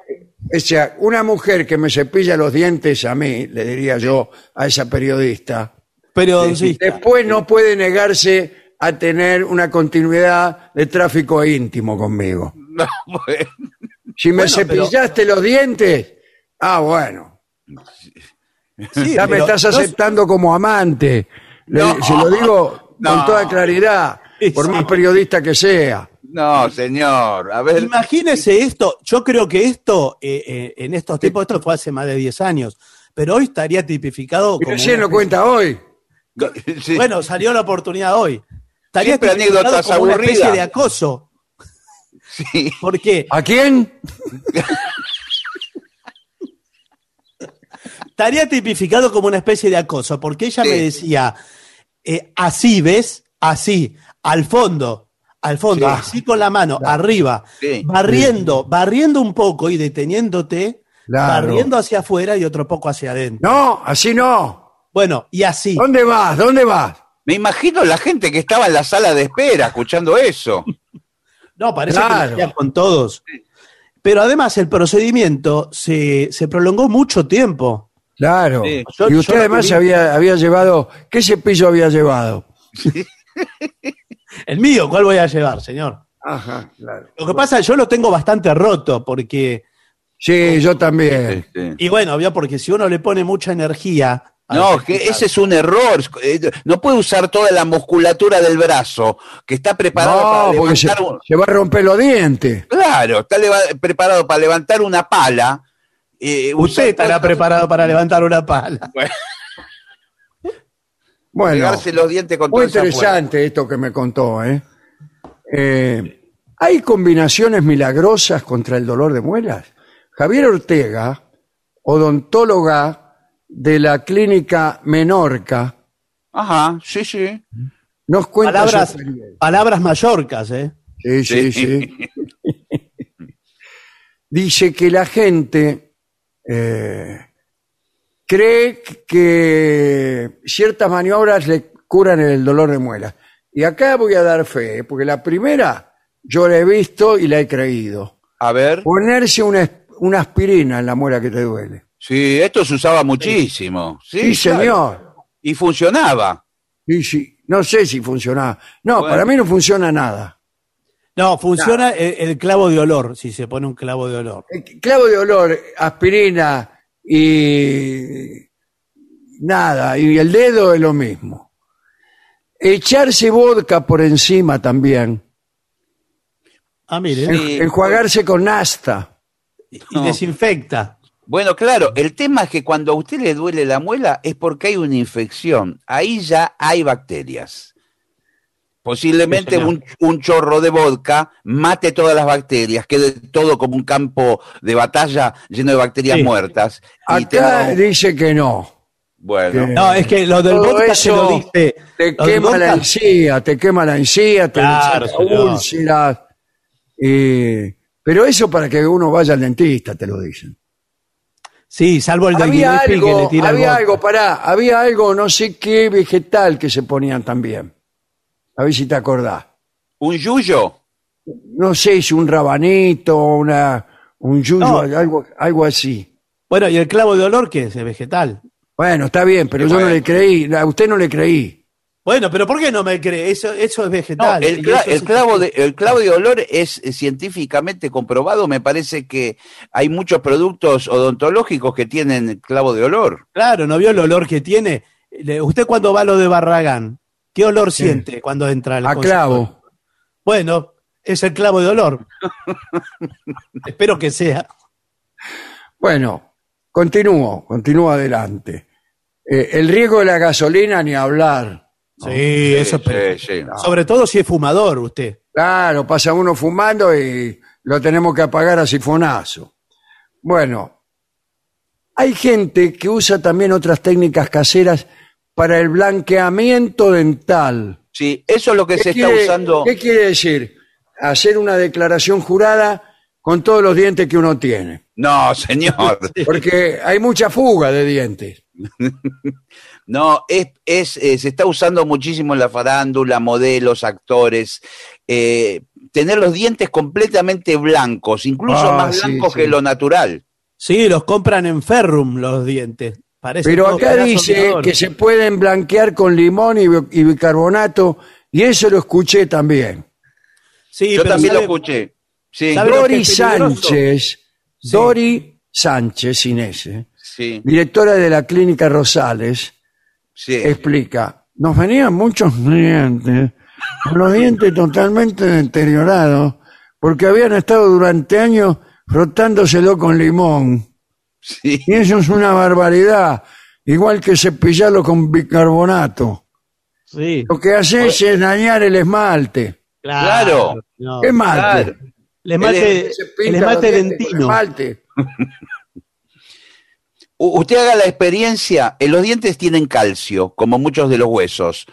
O sea, una mujer que me cepilla los dientes a mí, le diría yo a esa periodista, periodoncista. después no puede negarse a tener una continuidad de tráfico íntimo conmigo. No, bueno. Si me Bueno, pero- cepillaste los dientes, ah, bueno, Sí, ya me pero estás no- aceptando como amante. Le- No. se lo digo con toda claridad, por Sí. más periodista que sea. No, señor. A ver. Imagínese esto, yo creo que esto, eh, eh, en estos tiempos, esto fue hace más de 10 años, pero hoy estaría tipificado Y como... recién lo cuenta hoy. Sí. Bueno, salió la oportunidad hoy. Estaría Siempre tipificado anécdotas como una especie aburridas. de acoso. Sí. ¿Por qué? ¿A quién? Estaría tipificado como una especie de acoso, porque ella Sí. me decía, eh, así, ¿ves? Así, al fondo, al fondo, Sí. así con la mano, arriba, Sí. barriendo, barriendo un poco y deteniéndote, Claro. barriendo hacia afuera y otro poco hacia adentro. No, así no. Bueno, y así. ¿Dónde vas? ¿Dónde vas? Me imagino la gente que estaba en la sala de espera escuchando eso. No, parece que Claro. lo hacían con todos. Pero además el procedimiento se, se prolongó mucho tiempo. Claro. Sí. Yo- y yo usted además vi- había, había llevado... ¿Qué cepillo había llevado? El mío, ¿cuál voy a llevar, señor? Ajá, claro. Lo que pasa, yo lo tengo bastante roto porque, Sí, yo también. Y bueno, obvio, porque si uno le pone mucha energía. No, que ese es un error. Eh, No puede usar toda la musculatura del brazo, que está preparado No, para porque se, levantar un- se va a romper los dientes. Claro, está preparado para levantar una pala. Eh, usar Usted estará preparado para levantar una pala. Bueno, pegarse los dientes con muy interesante esto que me contó. ¿eh? Eh, hay combinaciones milagrosas contra el dolor de muelas? Javier Ortega, odontóloga de la clínica Menorca, Ajá, sí, sí. nos cuenta Palabras, palabras mallorcas, ¿eh? Sí, sí, Sí. sí. Dice que la gente eh, cree que ciertas maniobras le curan el dolor de muelas. Y acá voy a dar fe, ¿eh? porque la primera yo la he visto y la he creído. A ver. Ponerse una, una aspirina en la muela que te duele. Sí, esto se usaba muchísimo. Sí, Sí, claro. señor. Y funcionaba. Sí, sí. No sé si funcionaba. No, Bueno. para mí no funciona nada. No, funciona el, el clavo de olor, si se pone un clavo de olor. Eh, Clavo de olor, aspirina y nada, y el dedo es lo mismo. Echarse vodka por encima también. Ah, mire. En- Sí. enjuagarse con nasta. Y No. desinfecta. Bueno, claro, el tema es que cuando a usted le duele la muela es porque hay una infección. Ahí ya hay bacterias. Posiblemente Sí, un, un chorro de vodka mate todas las bacterias, quede todo como un campo de batalla lleno de bacterias Sí. muertas. y Acá dice que no. bueno, que- No, es que lo del Todo vodka se lo eso dice. Te lo quema la encía, te quema la encía, te Claro, úlceras. y- pero eso para que uno vaya al dentista, te lo dicen. Sí, salvo el había Gillespie que le algo, tira el había vodka. algo, pará, había algo, no sé qué vegetal que se ponían también. A ver si te acordás. un yuyo. No sé si un rabanito, una, un yuyo, No. algo, algo así. Bueno, ¿y el clavo de olor qué es? ¿Es vegetal? Bueno, está bien, pero yo no le creí, a usted no le creí. Bueno, pero ¿por qué no me cree? Eso, eso es No, vegetal. el, Y cla- eso el es- clavo de, el clavo de olor es eh, científicamente comprobado. Me parece que hay muchos productos odontológicos que tienen clavo de olor. Claro, ¿no vio el olor que tiene? Le- Usted cuando va a lo de Barragán, ¿qué olor siente cuando entra al A clavo. Bueno, es el clavo de olor. Espero que sea. Bueno, continúo, continúo adelante. Eh, el riesgo de la gasolina ni hablar. Sí, eso es sí. Sobre todo si es fumador usted. Claro, pasa uno fumando y lo tenemos que apagar a sifonazo. Bueno, hay gente que usa también otras técnicas caseras para el blanqueamiento dental. Sí, eso es lo que ¿Qué se está quiere- usando. ¿Qué quiere decir? Hacer una declaración jurada con todos los dientes que uno tiene. No, señor. Porque hay mucha fuga de dientes. No, es, es, eh, se está usando muchísimo en la farándula, modelos, actores. eh, tener los dientes completamente blancos, incluso Ah, más sí, blancos sí. que lo natural. Sí, los compran en Ferrum los dientes. Parece Pero acá dice que se pueden blanquear con limón y, bi- y bicarbonato, y eso lo escuché también. Sí, Yo también sabe- lo escuché. Sí, ¿Sabe lo que Dori? Sánchez, Sí. Dori Sánchez, sin ese, sí, directora de la clínica Rosales, sí. explica, nos venían muchos clientes con los dientes totalmente deteriorados porque habían estado durante años frotándoselo con limón. Sí. Y eso es una barbaridad, igual que cepillarlo con bicarbonato. Sí, Lo que hace es dañar el esmalte. Claro. No. ¿Qué esmalte? Claro. El esmalte, el dentino. esmalte. Usted haga la experiencia, eh, los dientes tienen calcio, como muchos de los huesos.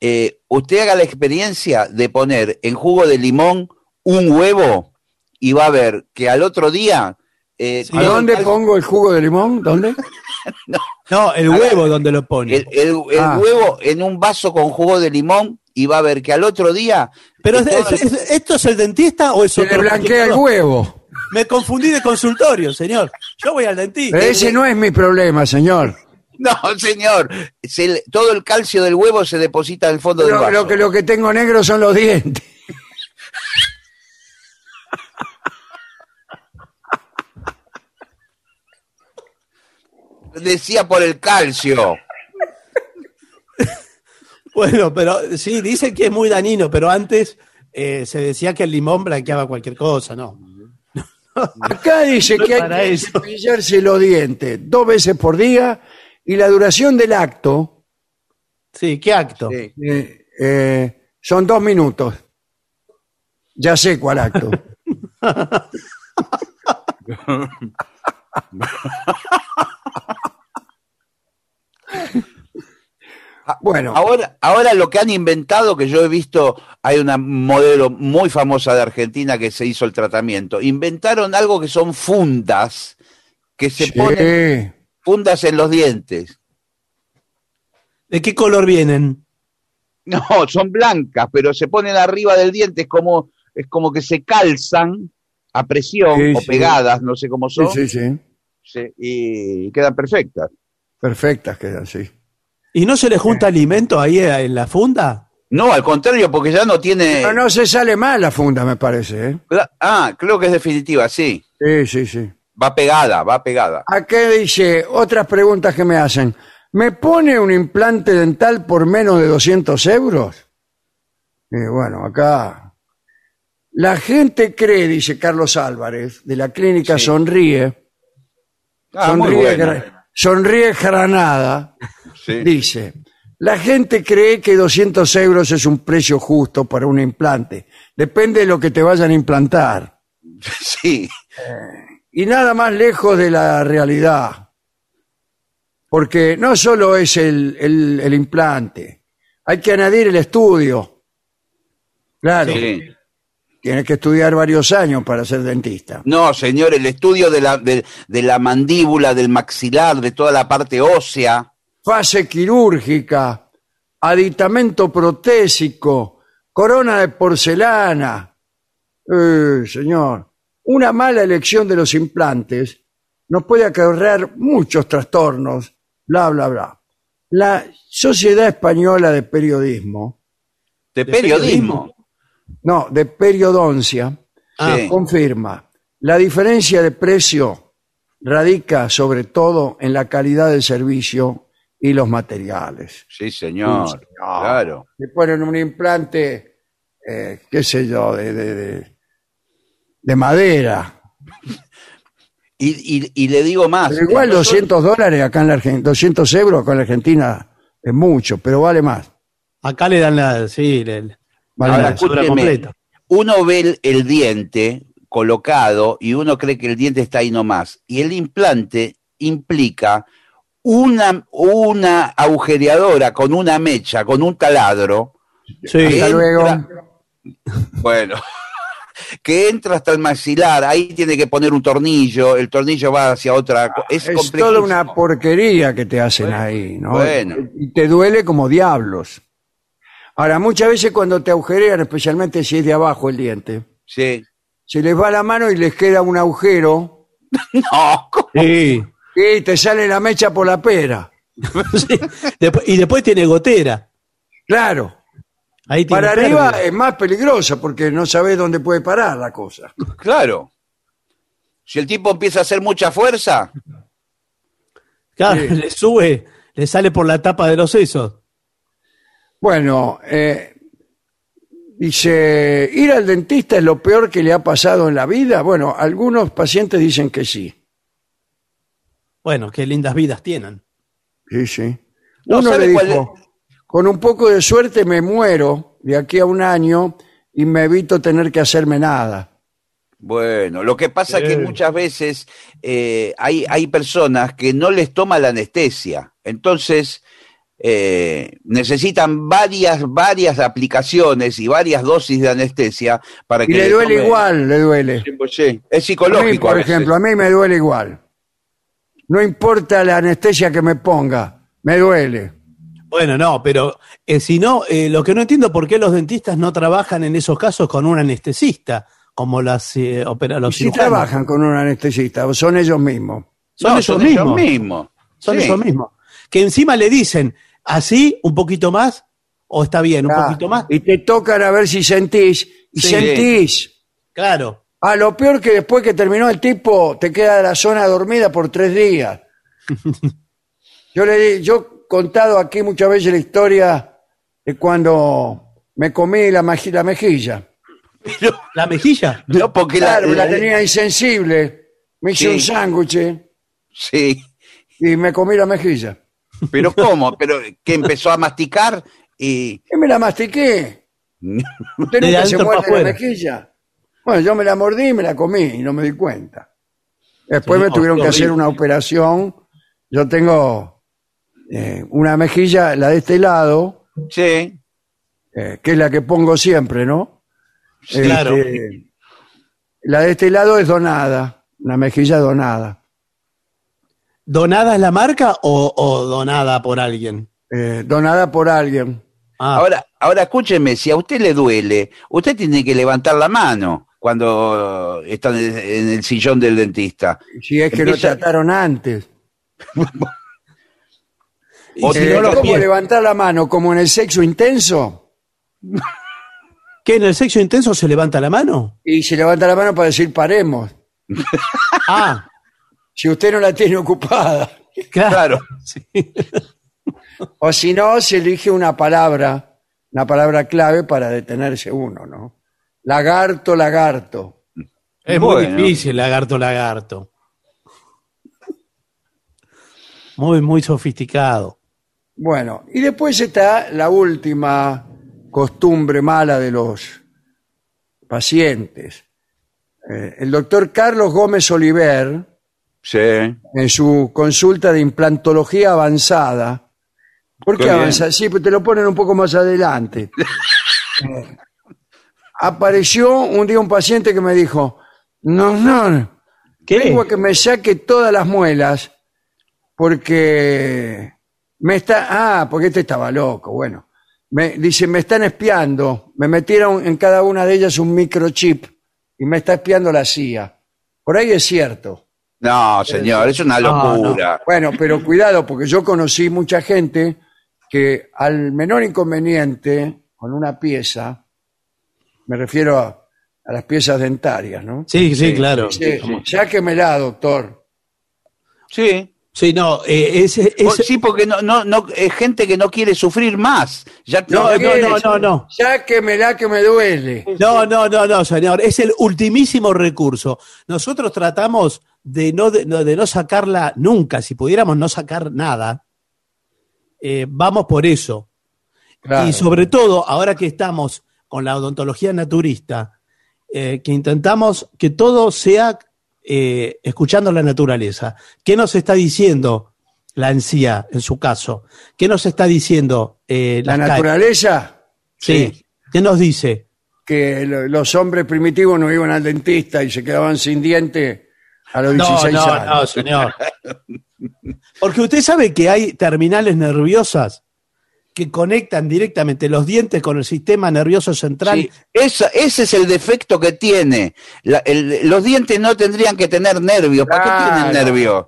Eh, usted haga la experiencia de poner en jugo de limón un huevo y va a ver que al otro día... eh, Sí. ¿A el dónde pongo el jugo de limón? ¿Dónde? No, el huevo donde lo pone. el, el- el Ah. huevo en un vaso con jugo de limón y va a ver que al otro día... Pero que es- todo- es- es- ¿esto es el dentista o es Se le otro? blanquea el huevo. me confundí de consultorio, señor. Yo voy al dentista. Pero ese no es mi problema, señor. No, señor. Se todo el calcio del huevo se deposita en el fondo del vaso. lo que, lo que tengo negro son los dientes. Decía por el calcio. Bueno, pero sí, dicen que es muy dañino, pero antes eh, se decía que el limón blanqueaba cualquier cosa, ¿no? Acá dice No que hay para que eso. cepillarse los dientes dos veces por día y la duración del acto Sí, ¿qué acto? Sí. eh, eh, son dos minutos. Ya sé cuál acto. bueno, Ahora, ahora lo que han inventado, que yo he visto, hay una modelo muy famosa de Argentina que se hizo el tratamiento. Inventaron algo que son fundas, que se sí. ponen fundas en los dientes. ¿De qué color vienen? No, son blancas, pero se ponen arriba del diente, es como, es como que se calzan a presión Sí, o sí. pegadas, no sé cómo sí, son, sí, sí. sí, y quedan perfectas. Perfectas quedan, sí. ¿Y no se le junta alimento ahí eh, en la funda? No, al contrario, porque ya no tiene... Pero no se sale mal la funda, me parece. ¿eh? Ah, creo que es definitiva, sí. Sí, sí, sí. Va pegada, va pegada. Acá dice, otras preguntas que me hacen. ¿Me pone un implante dental por menos de 200 euros? Y bueno, acá... La gente cree, dice Carlos Álvarez, de la clínica Sí. Sonríe, Ah, muy sonríe, bueno. Sonríe Granada, Sí. dice, la gente cree que 200 euros es un precio justo para un implante. Depende de lo que te vayan a implantar. Sí, y nada más lejos de la realidad. Porque no solo es el, el- el implante, hay que añadir el estudio. Claro, sí. tienes que estudiar varios años para ser dentista. No, señor, el estudio de la, de, de la mandíbula, del maxilar, de toda la parte ósea. Fase quirúrgica, aditamento protésico, corona de porcelana. Eh, señor, una mala elección de los implantes nos puede acarrear muchos trastornos, bla, bla, bla. La Sociedad Española de Periodismo, De, ¿De periodismo. no, de periodoncia, Ah, Sí. confirma, la diferencia de precio radica sobre todo en la calidad del servicio y los materiales. Sí, señor. Sí, señor. Claro. Le ponen un implante, eh, qué sé yo, de, de, de- de madera. Y, y, y le digo más. Pero igual Nosotros- 200 dólares acá en la Argentina, 200 euros acá en la Argentina es mucho, pero vale más. acá le dan la, sí, le- Vale Ahora, la completa. Uno ve el, el diente colocado y uno cree que el diente está ahí nomás. Y el implante implica una, una agujereadora con una mecha, con un taladro. Sí. Hasta Entra- luego. Bueno, que entra hasta el maxilar, ahí tiene que poner un tornillo, el tornillo va hacia otra. co- Es, Es toda una porquería que te hacen ahí, ¿no? bueno. Y te duele como diablos. Ahora, muchas veces cuando te agujerean, especialmente si es de abajo el diente, Sí. se les va la mano y les queda un agujero No, ¿cómo? Sí. Y te sale la mecha por la pera. Sí. Después- y después tiene gotera. Claro. Ahí tiene Para arriba pérdida. es más peligrosa porque no sabes dónde puede parar la cosa. claro. Si el tipo empieza a hacer mucha fuerza, Claro, Sí. le sube, le sale por la tapa de los sesos. Bueno, eh, dice, ¿ir al dentista es lo peor que le ha pasado en la vida? Bueno, algunos pacientes dicen que sí. Bueno, qué lindas vidas tienen. Sí, sí. No, Uno ¿sabe le dijo, con un poco de suerte me muero de aquí a un año y me evito tener que hacerme nada. Bueno, lo que pasa es que muchas veces eh, hay, hay personas que no les toma la anestesia, entonces eh, necesitan varias, varias aplicaciones y varias dosis de anestesia para Y que le duele tome- igual, le duele. Sí, pues sí, es A mí, psicológico. por ejemplo, a mí me duele igual. No importa la anestesia que me ponga, me duele. Bueno, no, pero eh, si no, eh, lo que no entiendo por qué los dentistas no trabajan en esos casos con un anestesista. como las eh, opera, los ¿Y si trabajan con un anestesista o son ellos mismos? Son No, ellos son mismos. ellos mismos. Son Sí. ellos mismos. Que encima le dicen, así, un poquito más, o está bien, un Ah, poquito más. Y te tocan a ver si sentís. Y Sí. sentís. Claro. A lo peor que después que terminó el tipo, te queda la zona dormida por tres días. Yo le di, yo he contado aquí muchas veces la historia de cuando me comí la, maji- la mejilla. Pero, La mejilla. no, porque la- Claro, la, la- tenía insensible. Me hice Sí. un sándwich Sí. y me comí la mejilla. Pero ¿cómo? Pero que empezó a masticar y... Y me la mastiqué. ¿Usted De nunca se adentro muerde la afuera. mejilla? Bueno, yo me la mordí y me la comí y no me di cuenta. Después Sí, me tuvieron que hacer una operación. Yo tengo eh, una mejilla, la de este lado, Sí. eh, que es la que pongo siempre, ¿no? Claro. Este, la de este lado es donada, una mejilla donada. ¿Donada es la marca o, o donada por alguien? eh, donada por alguien. Ah, Ahora, ahora escúcheme, si a usted le duele, usted tiene que levantar la mano cuando está en el, sillón del dentista. Si es que lo trataron antes. y o si no los ¿Cómo levantar la mano? ¿Como en el sexo intenso? ¿Qué en el sexo intenso se levanta la mano? Y se levanta la mano para decir paremos. Ah, Si usted no la tiene ocupada. claro. Claro. Sí. O si no, se elige una palabra, una palabra clave para detenerse uno, ¿no? Lagarto, lagarto. Es muy difícil, lagarto, lagarto. Muy, muy sofisticado. Bueno, y después está la última costumbre mala de los pacientes. Eh, el doctor Carlos Gómez Oliver, Sí. en su consulta de implantología avanzada, ¿por qué, Qué? Sí, pues te lo ponen un poco más adelante. Eh, apareció un día un paciente que me dijo, no, no, ¿Qué? Vengo a que me saque todas las muelas porque me está. Ah, porque este estaba loco. Bueno, me, dice, me están espiando. Me metieron en cada una de ellas un microchip y me está espiando la CIA. Por ahí es cierto. No, señor, es una No, locura. Bueno, pero cuidado, porque yo conocí mucha gente que al menor inconveniente con una pieza, me refiero a, a las piezas dentarias, ¿no? Sí, sí, claro. Dice, sáquemela, doctor. Sí. Sí, no, eh, ese- Sí, porque no, no, no, es gente que no quiere sufrir más. Ya No, no, ¿qué no, es? no, no. Sáquemela que me duele. No, no, no, no, señor. Es el ultimísimo recurso. Nosotros tratamos de no, de, no- de no sacarla nunca. Si pudiéramos no sacar nada, eh, vamos por eso. Claro. Y sobre todo, ahora que estamos con la odontología naturista, eh, que intentamos que todo sea eh, escuchando la naturaleza. ¿Qué nos está diciendo la encía en su caso? ¿Qué nos está diciendo eh, La naturaleza, Sí. ¿Qué nos dice? que lo- los hombres primitivos no iban al dentista y se quedaban sin diente a los No, 16 no, años. no, señor. Porque usted sabe que hay terminales nerviosas que conectan directamente los dientes con el sistema nervioso central. Sí, esa- ese es el defecto que tiene. La- el- los dientes no tendrían que tener nervios. ¿Para qué tienen nervios?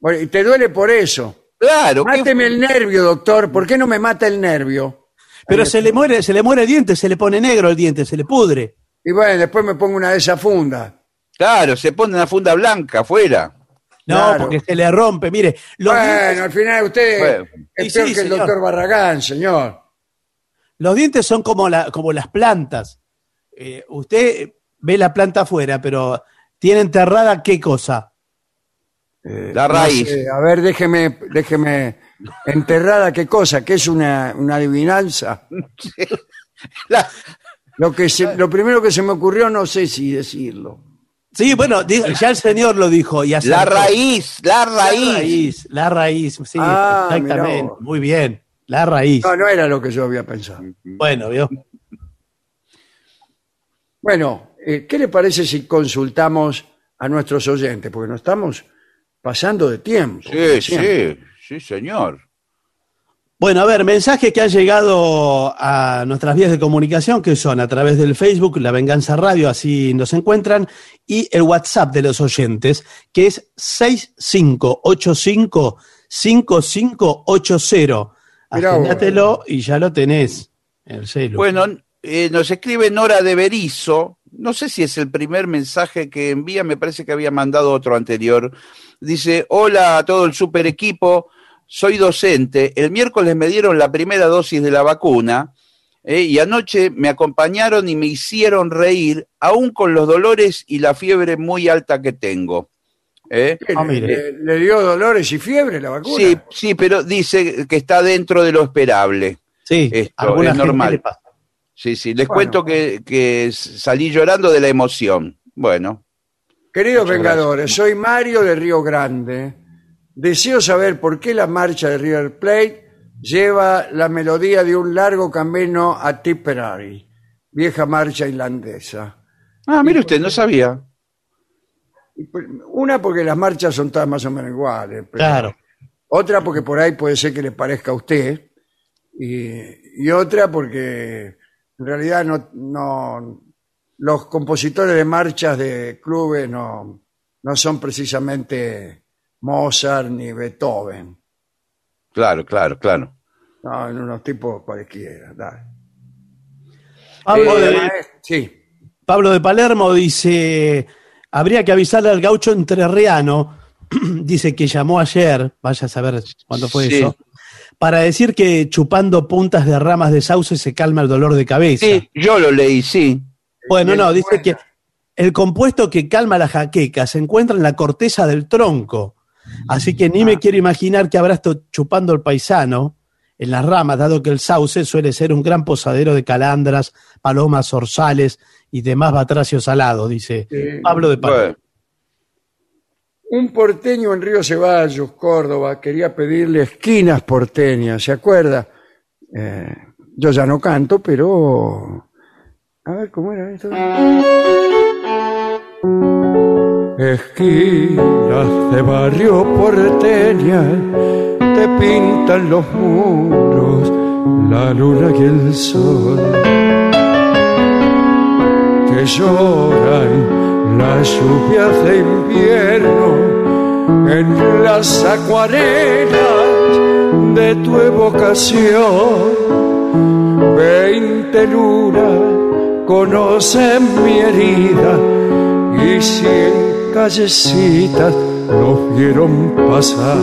Bueno, y te duele por eso. Claro. ¿qué- Máteme el nervio, doctor. ¿Por qué no me mata el nervio? Pero se le muere, se le muere el diente, se le pone negro el diente, se le pudre. Y bueno, después me pongo una de esas fundas. Claro, se pone una funda blanca afuera. No, Claro. porque se le rompe. Mire, los, bueno, dientes, al final usted Bueno. es Y peor sí, que el señor. doctor Barragán, señor. los dientes son como, la, como las plantas. Eh, usted ve la planta afuera, pero tiene enterrada qué cosa. La No raíz. sé, a ver, déjeme, déjeme enterrada qué cosa, que es una, una adivinanza. La- Lo, que se- lo primero que se me ocurrió, no sé si decirlo. Sí, bueno, ya el señor lo dijo. Y la raíz, la La raíz. la raíz, sí, Ah, exactamente. Muy bien, la raíz. No, no era lo que yo había pensado. Bueno, ¿vio? Bueno, eh, ¿qué le parece si consultamos a nuestros oyentes? Porque nos estamos pasando de tiempo. Sí, sí, sí, señor. Bueno, a ver, mensajes que han llegado a nuestras vías de comunicación, que son a través del Facebook, La Venganza Radio, así nos encuentran, y el WhatsApp de los oyentes, que es 6585-5580. Mirá vos. Agéndatelo y ya lo tenés, el celu. Bueno, eh, nos escribe Nora de Berizo. No sé si es el primer mensaje que envía, me parece que había mandado otro anterior. Dice, hola a todo el super equipo, soy docente. El miércoles me dieron la primera dosis de la vacuna eh, y anoche me acompañaron y me hicieron reír, aún con los dolores y la fiebre muy alta que tengo. ¿Eh? ¿Qué, Ah, le, dio dolores y fiebre la vacuna? Sí, sí, pero dice que está dentro de lo esperable. sí, esto es gente normal. le pasa. Sí, sí, les Bueno. cuento que, que salí llorando de la emoción. Bueno, Queridos Muchas Vengadores, soy Mario de Río Grande. Deseo saber por qué la marcha de River Plate lleva la melodía de un largo camino a Tipperary, vieja marcha irlandesa. Ah, mire usted, no sabía. Por- Una porque las marchas son todas más o menos iguales. pero- Claro. Otra porque por ahí puede ser que le parezca a usted. Y, y otra porque en realidad no, no- los compositores de marchas de clubes no, no son precisamente Mozart ni Beethoven. Claro, claro, claro. No, en unos tipos cualquiera. dale. Pablo, Eh, de, maest- sí. Pablo de Palermo dice, habría que avisarle al gaucho entrerriano, dice que llamó ayer, vaya a saber cuándo fue Sí. eso, para decir que chupando puntas de ramas de sauce se calma el dolor de cabeza. Sí, yo lo leí, sí. Bueno, no, dice que el compuesto que calma la jaqueca se encuentra en la corteza del tronco. Así que Ah. ni me quiero imaginar que habrá estado chupando el paisano en las ramas, dado que el sauce suele ser un gran posadero de calandras, palomas, zorzales y demás batracios alados, dice Sí. Pablo de. Bueno, Un porteño en Río Ceballos, Córdoba, quería pedirle esquinas porteñas, ¿se acuerda? Eh, yo ya no canto, pero... A ver, ¿cómo era esto? Esquinas de barrio porteña, te pintan los muros, la luna y el sol. Que lloran las lluvias de invierno en las acuarelas de tu evocación. Veinte lunas conocen mi herida y cien callecitas nos vieron pasar.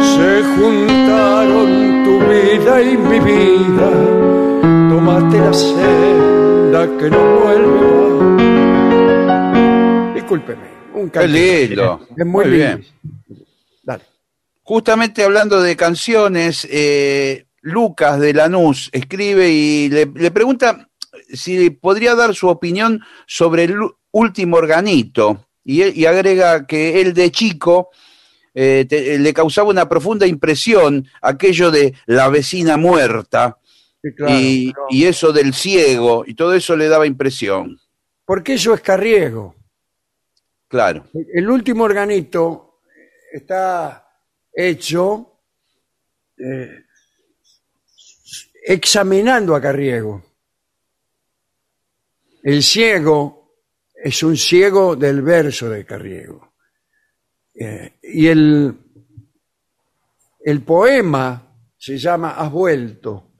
Se juntaron tu vida y mi vida, tomaste la senda que no vuelve más. Discúlpeme, un qué lindo. Es muy, bien. Dale. Justamente hablando de canciones, eh, Lucas de Lanús escribe y le, le pregunta si podría dar su opinión sobre el último organito. Y, agrega que él de chico eh, te- le causaba una profunda impresión aquello de la vecina muerta Sí, claro, y, pero- y eso del ciego, y todo eso le daba impresión. Porque eso es carriego. Claro. El último organito está hecho eh, examinando a Carriego. El ciego es un ciego del verso de Carriego. Eh, y el, el poema se llama Has vuelto,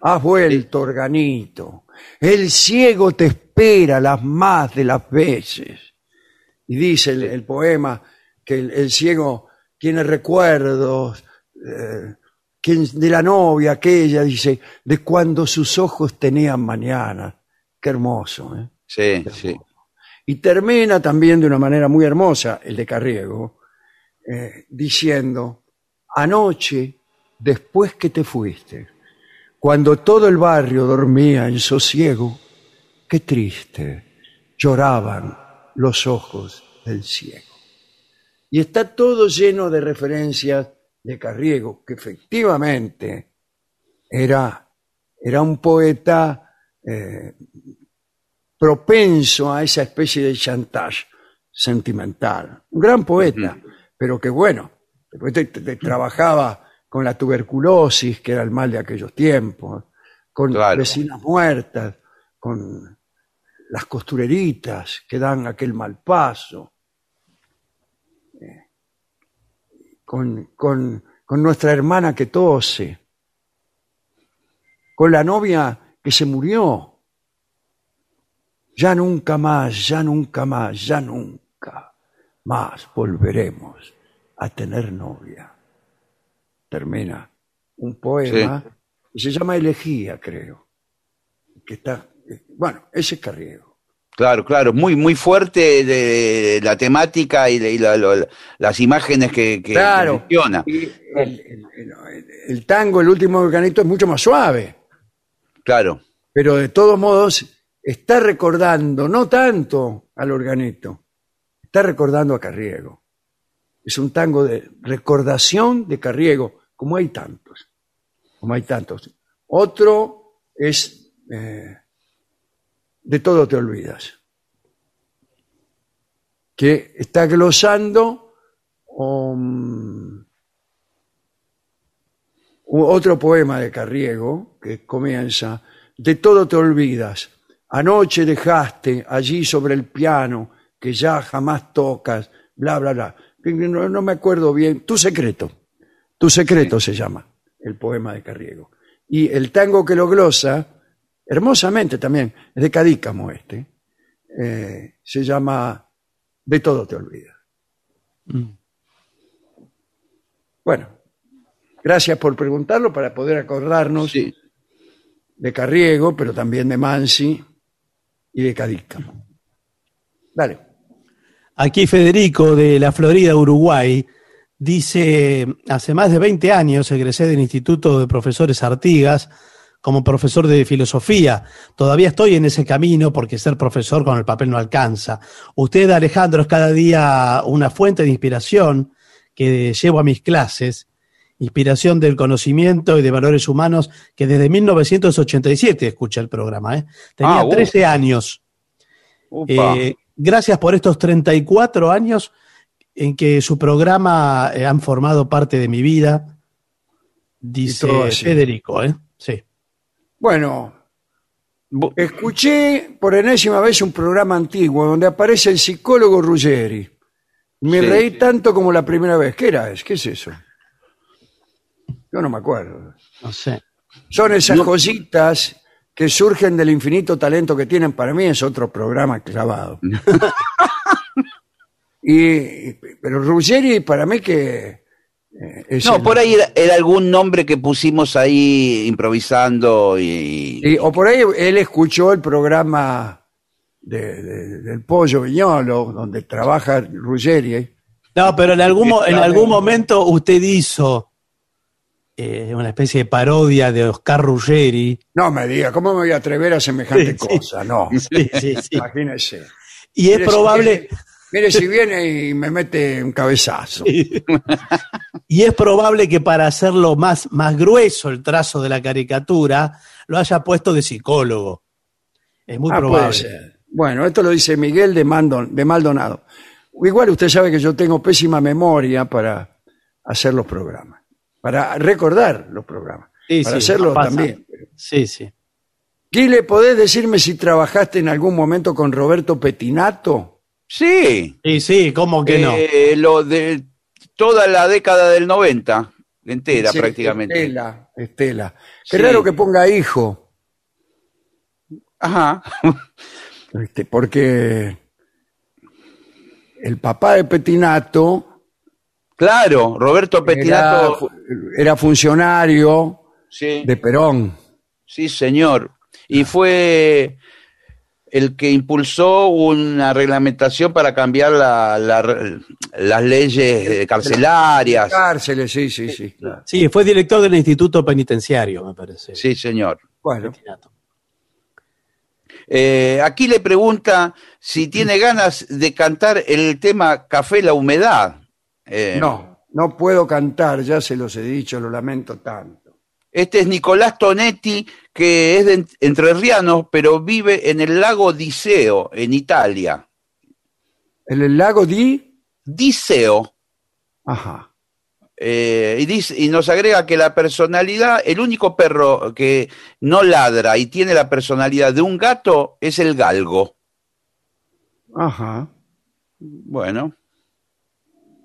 has vuelto, organito. El ciego te espera las más de las veces. Y dice el, poema que el, el ciego tiene recuerdos eh, que- de la novia aquella, dice, de cuando sus ojos tenían mañana. Qué hermoso. ¿eh? Sí, sí. Y termina también de una manera muy hermosa el de Carriego, eh, diciendo, anoche, después que te fuiste, cuando todo el barrio dormía en sosiego, qué triste, lloraban los ojos del ciego. Y está todo lleno de referencias de Carriego, que efectivamente era, era un poeta eh, propenso a esa especie de chantage sentimental. Un gran poeta, pero que bueno, después te- te- te trabajaba con la tuberculosis, que era el mal de aquellos tiempos, con Claro. vecinas muertas, con las costureritas que dan aquel mal paso, eh, con, con- con nuestra hermana que tose, con la novia que se murió. Ya nunca más, ya nunca más, ya nunca más volveremos a tener novia. Termina un poema que se llama Elegía, creo. Que está, eh, bueno, ese es Carriego. Claro, claro, muy, muy fuerte de la temática y, de- y la- lo- las imágenes que, que Claro. menciona. Y el, el- el- el tango, el último organito, es mucho más suave. Claro, pero de todos modos está recordando, no tanto al organito, está recordando a Carriego. Es un tango de recordación de Carriego, como hay tantos, como hay tantos. Otro es eh, De todo te olvidas, que está glosando um, otro poema de Carriego que comienza, de todo te olvidas, anoche dejaste allí sobre el piano que ya jamás tocas, bla, bla, bla. No, no me acuerdo bien, tu secreto, tu secreto se llama el poema de Carriego. Y el tango que lo glosa, hermosamente también, es de Cadícamo este, eh, se llama De todo te olvidas. Bueno, gracias por preguntarlo para poder acordarnos sí. de Carriego, pero también de Mansi y de Cadícamo. Dale. Aquí Federico de la Florida, Uruguay, dice, hace más de 20 años egresé del Instituto de Profesores Artigas como profesor de filosofía. Todavía estoy en ese camino porque ser profesor con el papel no alcanza. Usted, Alejandro, es cada día una fuente de inspiración que llevo a mis clases, inspiración del conocimiento y de valores humanos que desde 1987 escucha el programa. ¿eh? Tenía Ah, uh. 13 años. Upa. Eh, gracias por estos 34 años en que su programa eh, han formado parte de mi vida, dice. Federico. ¿eh? Sí. Bueno, Bu- escuché por enésima vez un programa antiguo donde aparece el psicólogo Ruggeri. Me Sí, reí sí. tanto como la primera vez. ¿Qué era? eso? ¿Qué es eso? Yo no me acuerdo. No sé. Son esas cositas que surgen del infinito talento que tienen. Para mí es otro programa clavado. y, pero Ruggeri para mí que... eh, es No, el- por ahí era, era algún nombre que pusimos ahí improvisando y... O por ahí él escuchó el programa de- de- del Pollo Viñolo, donde trabaja Ruggeri. No, pero en algún, en algún momento usted hizo eh, una especie de parodia de Oscar Ruggeri. No me diga, ¿cómo me voy a atrever a semejante Sí, cosa? No, Sí, sí, sí. imagínese. Y es Mire probable, mire si viene y me mete un cabezazo. y es probable que para hacerlo más, más grueso el trazo de la caricatura, lo haya puesto de psicólogo. Es muy Ah, puede probable. ser. Bueno, esto lo dice Miguel de, Mandon- de Maldonado. Igual usted sabe que yo tengo pésima memoria para hacer los programas, para recordar los programas, Sí, para sí, hacerlos pasa. también. Sí, sí. Guile, ¿podés decirme si trabajaste en algún momento con Roberto Petinato? Sí, Sí, sí, ¿cómo que no? eh, lo de toda la década del 90, entera Sí, prácticamente. Estela, Estela. Qué Sí. raro que ponga hijo, Ajá. este, porque el papá de Petinato Claro, Roberto Petinato. era funcionario Sí, de Perón. sí, señor. Y fue el que impulsó una reglamentación para cambiar la- la- las leyes eh, carcelarias. Cárceles, sí, sí, sí. claro. Sí, fue director del Instituto Penitenciario, me parece. Sí, señor. Bueno. Eh, aquí le pregunta si tiene ganas de cantar el tema Café la Humedad. Eh, no, no puedo cantar, ya se los he dicho, lo lamento tanto. Este es Nicolás Tonetti, que es de Ent- entrerriano, pero vive en el lago Diseo, en Italia. ¿El, el lago di? Diseo, Ajá. Eh, y, dice, y nos agrega que la personalidad, el único perro que no ladra y tiene la personalidad de un gato es el galgo. Ajá. Bueno,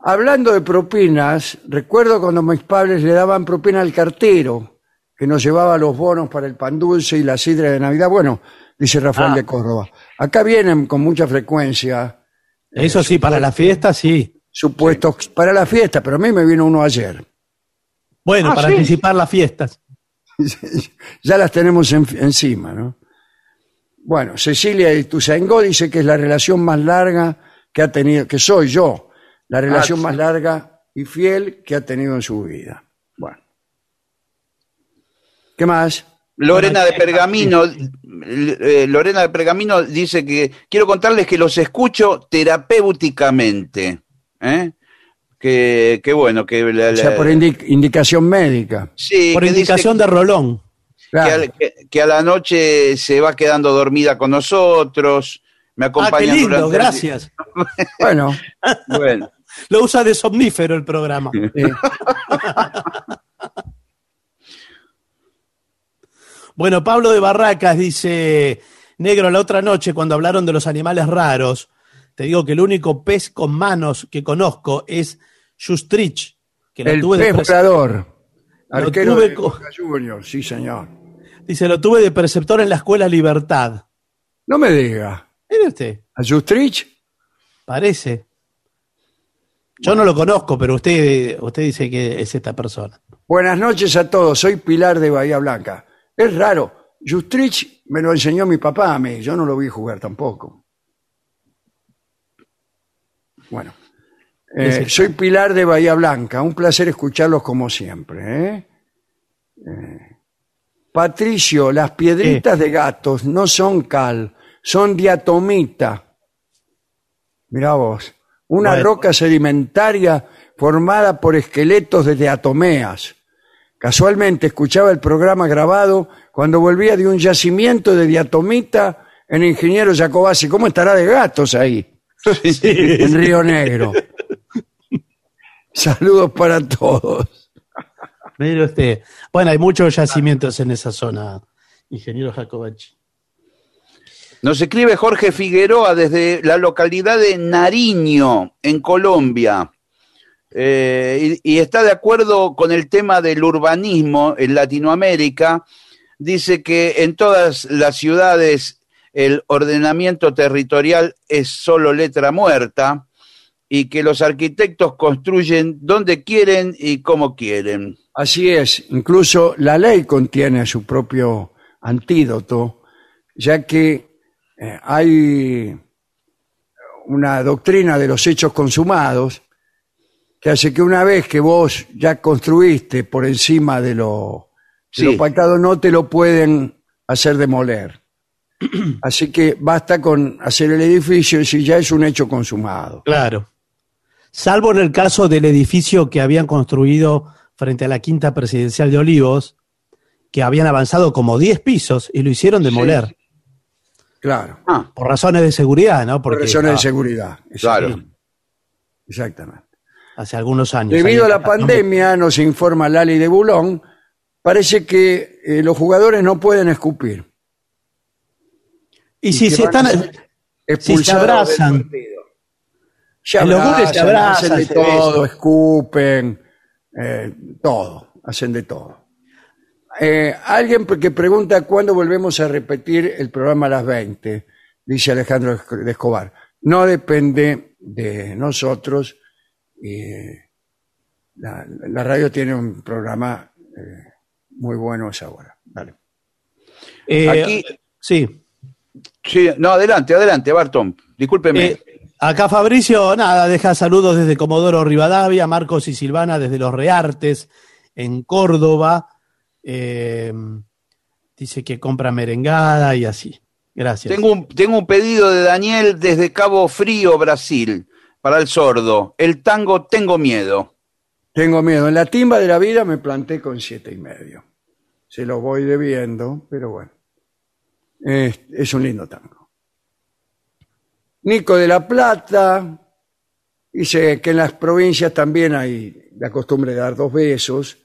Hablando de propinas, recuerdo cuando mis padres le daban propina al cartero, que nos llevaba los bonos para el pan dulce y la sidra de Navidad. Bueno, dice Rafael Ah. de Córdoba. Acá vienen con mucha frecuencia Eso sí, para la fiesta sí. supuestos para la fiesta, pero a mí me vino uno ayer. Bueno, Ah, para sí. anticipar las fiestas. ya las tenemos en- encima, ¿no? Bueno, Cecilia de Ituzaingó dice que es la relación más larga que ha tenido, que soy yo, la relación sí. más larga y fiel que ha tenido en su vida. Bueno. ¿Qué más? Lorena de Pergamino, eh, Lorena de Pergamino dice que quiero contarles que los escucho terapéuticamente. ¿eh? Que, que bueno, que, la- O sea, por indi- indicación médica. sí, Por indicación de Rolón. que, a la noche se va quedando dormida con nosotros, me Ah, acompaña qué lindo, durante gracias. Bueno, Bueno, Lo usa de somnífero el programa. Bueno, Pablo de Barracas dice, negro, la otra noche cuando hablaron de los animales raros, te digo que el único pez con manos que conozco es Justrich, que lo el tuve de pez pres- volador. Lo Arquero tuve de Boca Juniors, sí señor. dice, lo tuve de preceptor en la escuela Libertad. No me diga. Mire usted, ¿A Justrich? parece. Yo no lo conozco, pero usted, usted dice que es esta persona. Buenas noches a todos, soy Pilar de Bahía Blanca. Es raro, Justrich me lo enseñó mi papá a mí, yo no lo vi jugar tampoco. Bueno, eh, soy Pilar de Bahía Blanca, un placer escucharlos como siempre. ¿eh? Eh, Patricio, las piedritas de gatos no son cal, son diatomita. Mirá vos, una Bueno. roca sedimentaria formada por esqueletos de diatomeas. Casualmente escuchaba el programa grabado cuando volvía de un yacimiento de diatomita en Ingeniero Jacobasi. ¿Cómo estará de gatos ahí? En Río Negro. Saludos para todos. Mire usted. Bueno, hay muchos yacimientos en esa zona, ingeniero Jacobachi. Nos escribe Jorge Figueroa desde la localidad de Nariño, en Colombia. Eh, y, y está de acuerdo con el tema del urbanismo en Latinoamérica. Dice que en todas las ciudades el ordenamiento territorial es solo letra muerta y que los arquitectos construyen donde quieren y como quieren. Así es, incluso la ley contiene su propio antídoto, ya que eh, hay una doctrina de los hechos consumados que hace que una vez que vos ya construiste por encima de lo, de Sí. lo pactado, no te lo pueden hacer demoler. Así que basta con hacer el edificio y si ya es un hecho consumado. Claro. Salvo en el caso del edificio que habían construido frente a la quinta presidencial de Olivos, que habían avanzado como 10 pisos y lo hicieron demoler. Claro, Ah, Por razones de seguridad, ¿no? por razones de seguridad. claro. Exactamente. hace algunos años. Debido a la pandemia, nos informa Lali de Bulón, parece que eh, los jugadores no pueden escupir. Y si se están. ser expulsados abrazan. Se los goles se abrazan, hacen de se todo, escupen, eh, todo, hacen de todo. Eh, alguien que pregunta cuándo volvemos a repetir el programa a las 20, dice Alejandro de Escobar. No depende de nosotros. eh, la, la radio tiene un programa eh, muy bueno a esa hora. Dale. eh, Aquí- Sí. Sí, no, adelante, adelante, Barton. Discúlpeme. Eh, acá Fabricio, nada, deja saludos desde Comodoro Rivadavia, Marcos y Silvana desde Los Reartes, en Córdoba. Eh, dice que compra merengada y así. Gracias. Tengo un, tengo un pedido de Daniel desde Cabo Frío, Brasil, para el sordo. El tango Tengo Miedo. Tengo miedo. En la timba de la vida me planté con siete y medio. Se lo voy debiendo, pero bueno. Es, es un lindo tango. Nico de la Plata Dice que en las provincias también hay la costumbre de dar dos besos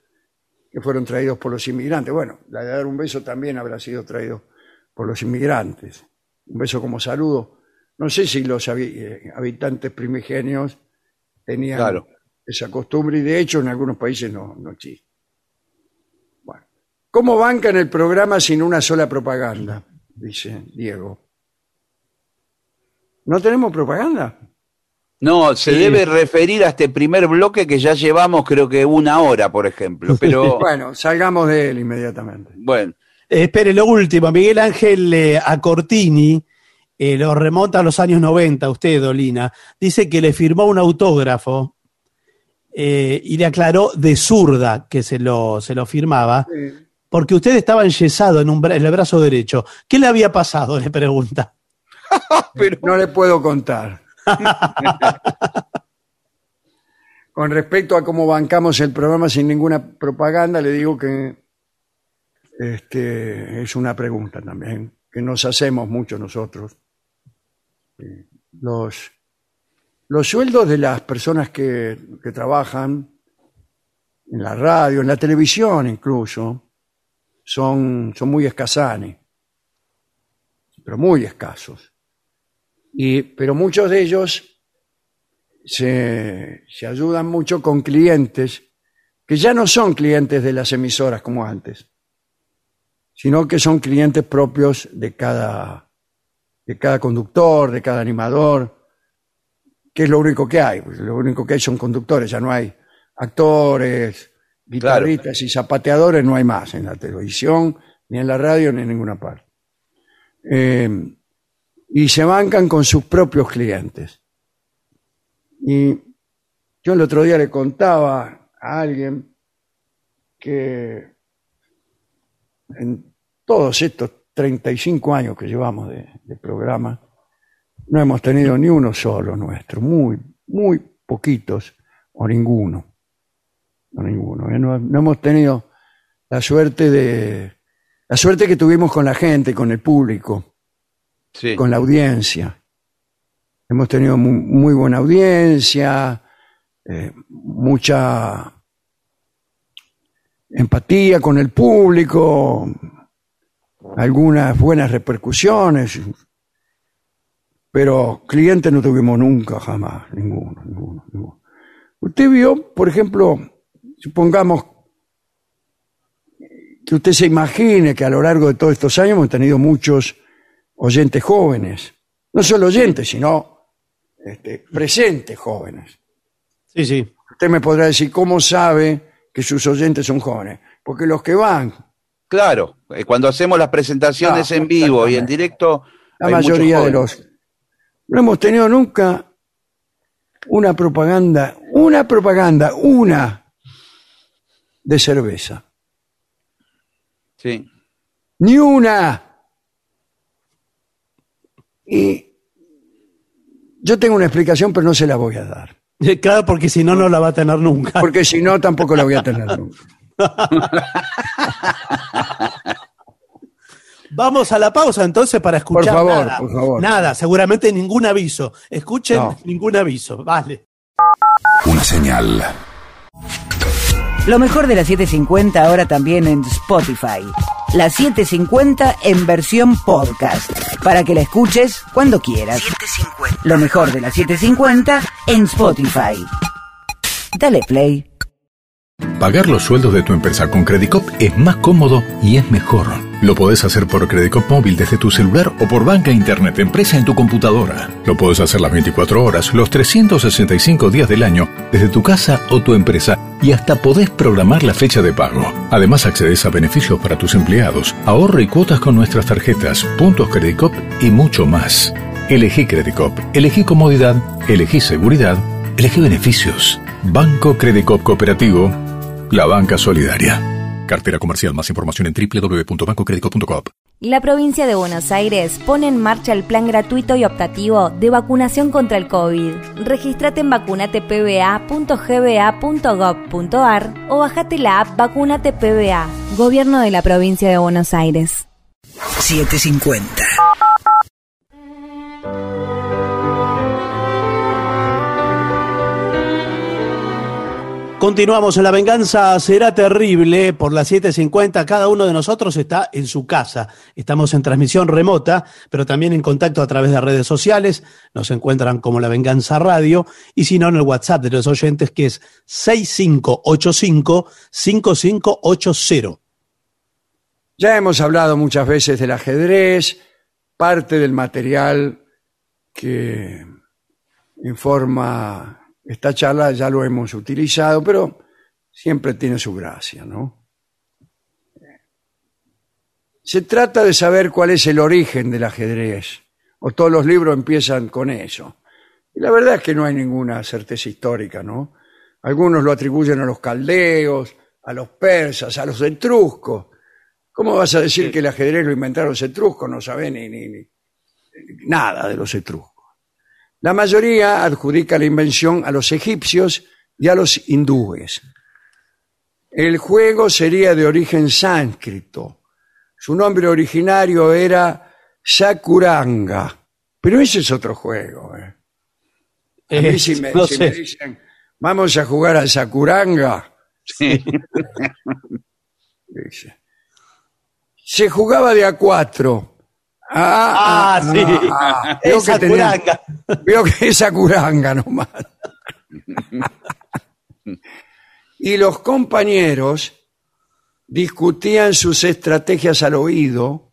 que fueron traídos por los inmigrantes. Bueno, la de dar un beso también habrá sido traído por los inmigrantes. Un beso como saludo. No sé si los eh, habitantes primigenios tenían Claro. esa costumbre y de hecho en algunos países no, no existe. Bueno, ¿cómo bancan el programa sin una sola propaganda? Dice Diego. ¿No tenemos propaganda? No, se Sí. debe referir a este primer bloque que ya llevamos creo que una hora, por ejemplo. Pero Bueno, salgamos de él inmediatamente. bueno, Eh, espere, lo último, Miguel Ángel eh, Acortini, eh, lo remonta a los años 90, usted, Dolina, dice que le firmó un autógrafo eh, y le aclaró de zurda que se lo, se lo firmaba, porque usted estaba enyesado en, un bra- en el brazo derecho. ¿Qué le había pasado? Le pregunta. pero No le puedo contar. Con respecto a cómo bancamos el programa sin ninguna propaganda, le digo que este, es una pregunta también, que nos hacemos mucho nosotros. Eh, Los, los sueldos de las personas que, que trabajan en la radio, en la televisión incluso, son, son muy escasanes, pero muy escasos. Y, pero muchos de ellos se, se ayudan mucho con clientes que ya no son clientes de las emisoras como antes, sino que son clientes propios de cada, de cada conductor, de cada animador, que es lo único que hay. Pues lo único que hay son conductores, ya no hay actores, guitarristas y zapateadores, no hay más en la televisión, ni en la radio, ni en ninguna parte. Eh, y se bancan con sus propios clientes. Y yo el otro día le contaba a alguien que en todos estos 35 años que llevamos de, programa, no hemos tenido ni uno solo nuestro, muy, muy poquitos, o ninguno. Ninguno. ¿eh? No, no hemos tenido la suerte de. La suerte que tuvimos con la gente, con el público con la audiencia. Hemos tenido mu- muy, buena audiencia, eh, mucha empatía con el público, algunas buenas repercusiones, pero clientes no tuvimos nunca, jamás, ninguno, ninguno, ninguno. Usted vio, por ejemplo, supongamos que usted se imagine que a lo largo de todos estos años hemos tenido muchos oyentes jóvenes. No solo oyentes, sino este, presentes jóvenes. Sí, sí. Usted me podrá decir, ¿cómo sabe que sus oyentes son jóvenes? Porque los que van, Claro, eh, cuando hacemos las presentaciones Ah, en vivo y en directo, la hay mayoría de los... No hemos tenido nunca una propaganda, una propaganda, una de cerveza. Sí. Ni una. Y yo tengo una explicación, pero no se la voy a dar. Claro, porque si no, no la va a tener nunca. Porque si no, tampoco la voy a tener nunca. Vamos a la pausa entonces para escuchar. Por favor, nada. por favor. Nada, seguramente ningún aviso. Escuchen No. ningún aviso. Vale. Una señal. Lo mejor de la 750 ahora también en Spotify. La 750 en versión podcast. Para que la escuches cuando quieras. Lo mejor de la 750 en Spotify. Dale play. Pagar los sueldos de tu empresa con Credicop es más cómodo y es mejor. Lo podés hacer por Credicop móvil desde tu celular o por banca internet empresa en tu computadora. Lo podés hacer las 24 horas, los 365 días del año, desde tu casa o tu empresa y hasta podés programar la fecha de pago. Además accedes a beneficios para tus empleados, ahorro y cuotas con nuestras tarjetas, puntos Credicop y mucho más. Elegí Credicop, elegí comodidad, elegí seguridad, elegí beneficios. Banco Credicop Cooperativo, la banca solidaria. Cartera comercial. Más información en www.bancocredico.com. La provincia de Buenos Aires pone en marcha el plan gratuito y optativo de vacunación contra el COVID. Regístrate en vacunatepba.gba.gov.ar o bajate la app Vacunate PBA. Gobierno de la provincia de Buenos Aires. 750. Continuamos en La Venganza Será Terrible por las 7.50. Cada uno de nosotros está en su casa. Estamos en transmisión remota, pero también en contacto a través de redes sociales. Nos encuentran como La Venganza Radio y si no en el WhatsApp de los oyentes que es 6585-5580. Ya hemos hablado muchas veces del ajedrez, parte del material que informa esta charla ya lo hemos utilizado, pero siempre tiene su gracia, ¿no? Se trata de saber cuál es el origen del ajedrez, o todos los libros empiezan con eso. Y la verdad es que no hay ninguna certeza histórica, ¿no? Algunos lo atribuyen a los caldeos, a los persas, a los etruscos. ¿Cómo vas a decir que el ajedrez lo inventaron los etruscos? No saben ni, ni, ni nada de los etruscos. La mayoría adjudica la invención a los egipcios y a los hindúes. El juego sería de origen sánscrito. Su nombre originario era Sakuranga. Pero ese es otro juego. ¿eh? A mí Eh, si me, no si sé. me dicen, vamos a jugar al Sakuranga, Sí. se jugaba de a cuatro. Ah, sí. ah, veo Esa que curanga. Veo que es Sakuranga nomás. y los compañeros discutían sus estrategias al oído,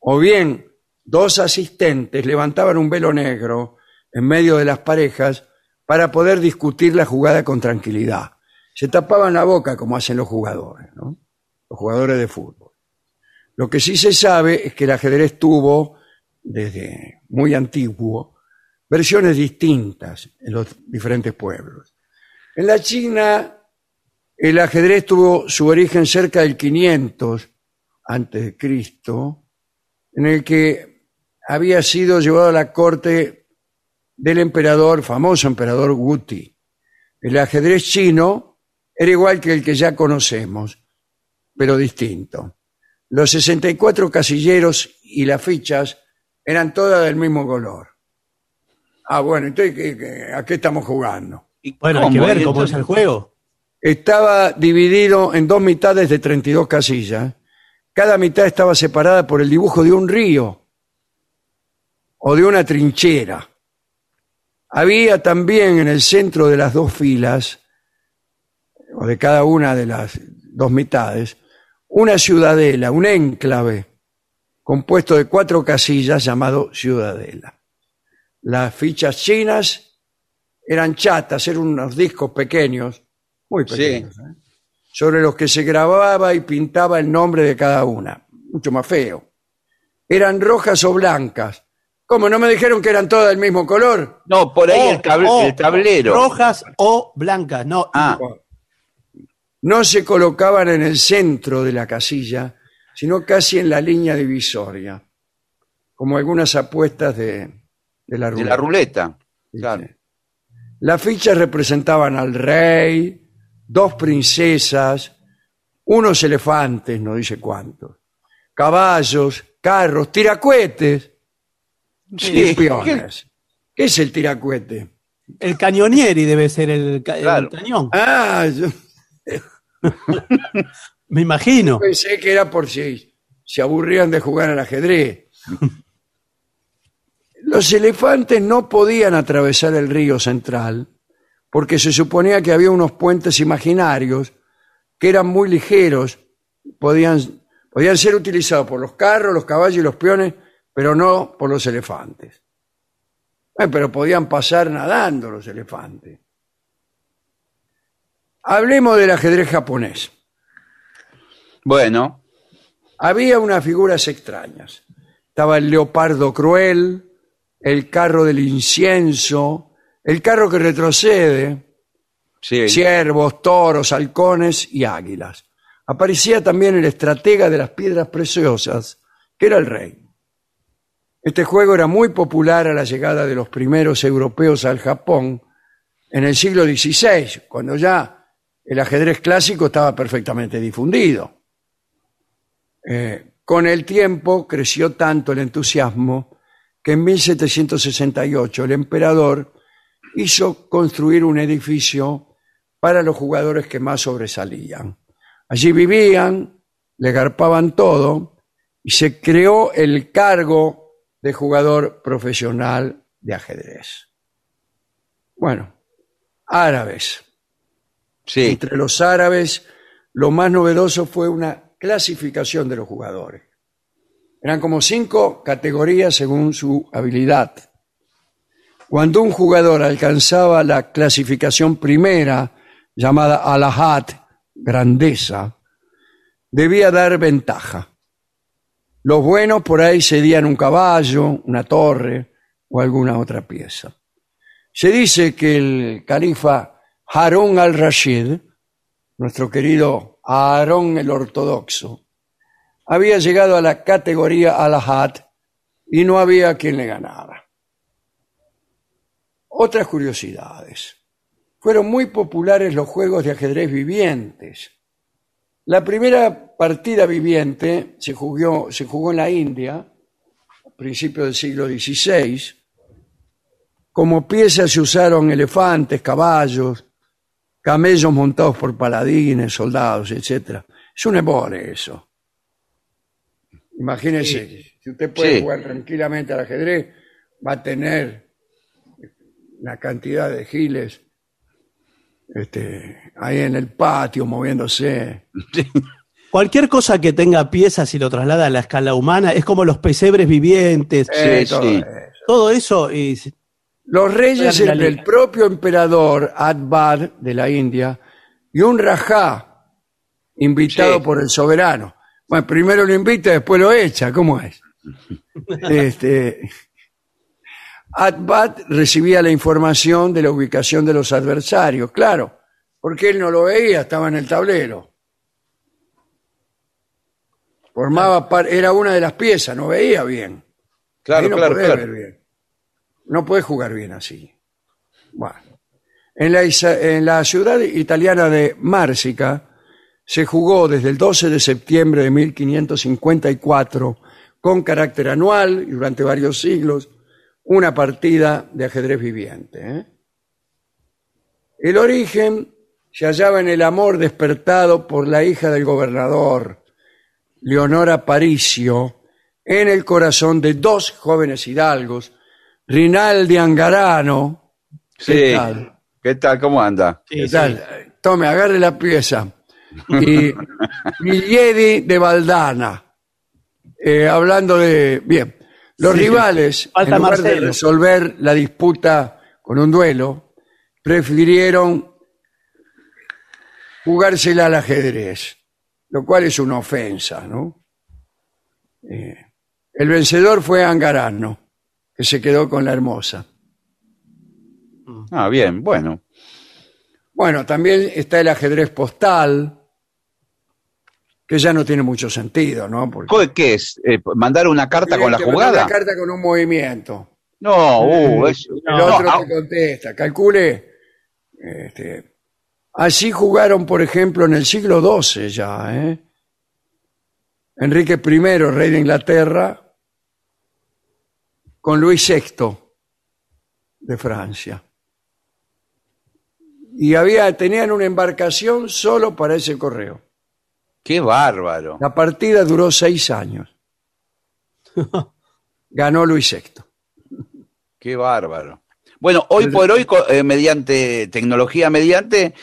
o bien dos asistentes levantaban un velo negro en medio de las parejas para poder discutir la jugada con tranquilidad. Se tapaban la boca como hacen los jugadores, ¿no? Los jugadores de fútbol. Lo que sí se sabe es que el ajedrez tuvo, desde muy antiguo, versiones distintas en los diferentes pueblos. En la China, el ajedrez tuvo su origen cerca del 500 antes Cristo, en el que había sido llevado a la corte del emperador, famoso emperador Wuti. El ajedrez chino era igual que el que ya conocemos, pero distinto. Los 64 casilleros y las fichas eran todas del mismo color. Ah, bueno, entonces, ¿qué- qué- ¿a qué estamos jugando? ¿Y Bueno, hay que cómo? ver ¿Y cómo es entonces- el juego. Estaba dividido en dos mitades de 32 casillas. Cada mitad estaba separada por el dibujo de un río o de una trinchera. Había también en el centro de las dos filas, o de cada una de las dos mitades, una ciudadela, un enclave, compuesto de cuatro casillas llamado ciudadela. Las fichas chinas eran chatas, eran unos discos pequeños, muy Sí. pequeños, ¿eh? sobre los que se grababa y pintaba el nombre de cada una, mucho más feo. Eran rojas o blancas. ¿Cómo? ¿No me dijeron que eran todas del mismo color? No, por ahí O- el, cable- o el tablero. Rojas o blancas. No, Ah, No se colocaban en el centro de la casilla, sino casi en la línea divisoria, como algunas apuestas de, de la de ruleta. la ruleta. Claro. Las fichas representaban al rey, dos princesas, unos elefantes, no dice cuántos, caballos, carros, tiracuetes y Sí. peones. ¿Qué es el tiracuete? el cañonieri debe ser el, ca- el Claro. cañón. Ah, yo Me imagino. pensé que era por si se aburrían de jugar al ajedrez. Los elefantes no podían atravesar el río central porque se suponía que había unos puentes imaginarios que eran muy ligeros, podían, podían ser utilizados por los carros, los caballos y los peones, pero no por los elefantes. Eh, pero podían pasar nadando los elefantes. Hablemos del ajedrez japonés. Bueno, Había unas figuras extrañas. Estaba el leopardo cruel, el carro del incienso, el carro que retrocede, sí. ciervos, toros, halcones y águilas. Aparecía también el estratega de las piedras preciosas, que era el rey. Este juego era muy popular a la llegada de los primeros europeos al Japón en el siglo XVI, cuando ya el ajedrez clásico estaba perfectamente difundido. Eh, con el tiempo creció tanto el entusiasmo que en 1768 el emperador hizo construir un edificio para los jugadores que más sobresalían. Allí vivían, le garpaban todo y se creó el cargo de jugador profesional de ajedrez. Bueno, árabes. Entre los árabes, lo más novedoso fue una clasificación de los jugadores. Eran como cinco categorías según su habilidad. Cuando un jugador alcanzaba la clasificación primera, llamada alahat, grandeza, debía dar ventaja. Los buenos por ahí cedían un caballo, una torre o alguna otra pieza. Se dice que el califa Harun al-Rashid, nuestro querido Aarón el Ortodoxo, había llegado a la categoría Alahat y no había quien le ganara. Otras curiosidades. Fueron muy populares los juegos de ajedrez vivientes. La primera partida viviente se jugó, se jugó en la India, a principios del siglo XVI. Como piezas se usaron elefantes, caballos, camellos montados por paladines, soldados, etc. Es un embole eso. Imagínese, si usted puede Sí. jugar tranquilamente al ajedrez, va a tener una cantidad de giles este, ahí en el patio moviéndose. Cualquier cosa que tenga piezas y lo traslada a la escala humana es como los pesebres vivientes. Eh, Sí, todo sí. eso. Todo eso es, Los reyes Eran entre la- el propio emperador Akbar de la India y un rajá invitado Sí. por el soberano. Bueno, primero lo invita, después lo echa, ¿cómo es? este, recibía la información de la ubicación de los adversarios, claro, porque él no lo veía, estaba en el tablero. Formaba par- era una de las piezas, no veía bien. Claro, no claro, podés claro. ver bien. No puedes jugar bien así. Bueno. En la, isa- en la ciudad italiana de Mársica se jugó desde el 12 de septiembre de 1554 con carácter anual y durante varios siglos una partida de ajedrez viviente. ¿eh? El origen se hallaba en el amor despertado por la hija del gobernador, Leonora Paricio, en el corazón de dos jóvenes hidalgos, Rinaldi Angarano. ¿Qué Sí. tal? ¿Qué tal? ¿Cómo anda? ¿Qué tal? Tome, agarre la pieza. Y de Valdana. Eh, hablando de. Bien. Los rivales, Falta en lugar de resolver la disputa con un duelo, prefirieron jugársela al ajedrez, lo cual es una ofensa, ¿no? Eh, el vencedor fue Angarano, que se quedó con la hermosa. Ah, bien, bueno. Bueno, también está el ajedrez postal, que ya no tiene mucho sentido, ¿no? Porque ¿Co- ¿Qué es? Eh, ¿Mandar una carta con la jugada? Una carta con un movimiento. No, uh, es- El no, otro ah, te contesta. Calcule. este, así jugaron, por ejemplo, en el siglo XII ya, ¿eh? Enrique I, rey de Inglaterra, con Luis VI de Francia. Y había, tenían una embarcación solo para ese correo. qué bárbaro. La partida duró seis años. Ganó Luis VI. Qué bárbaro. Bueno, hoy por hoy, eh, mediante tecnología mediante,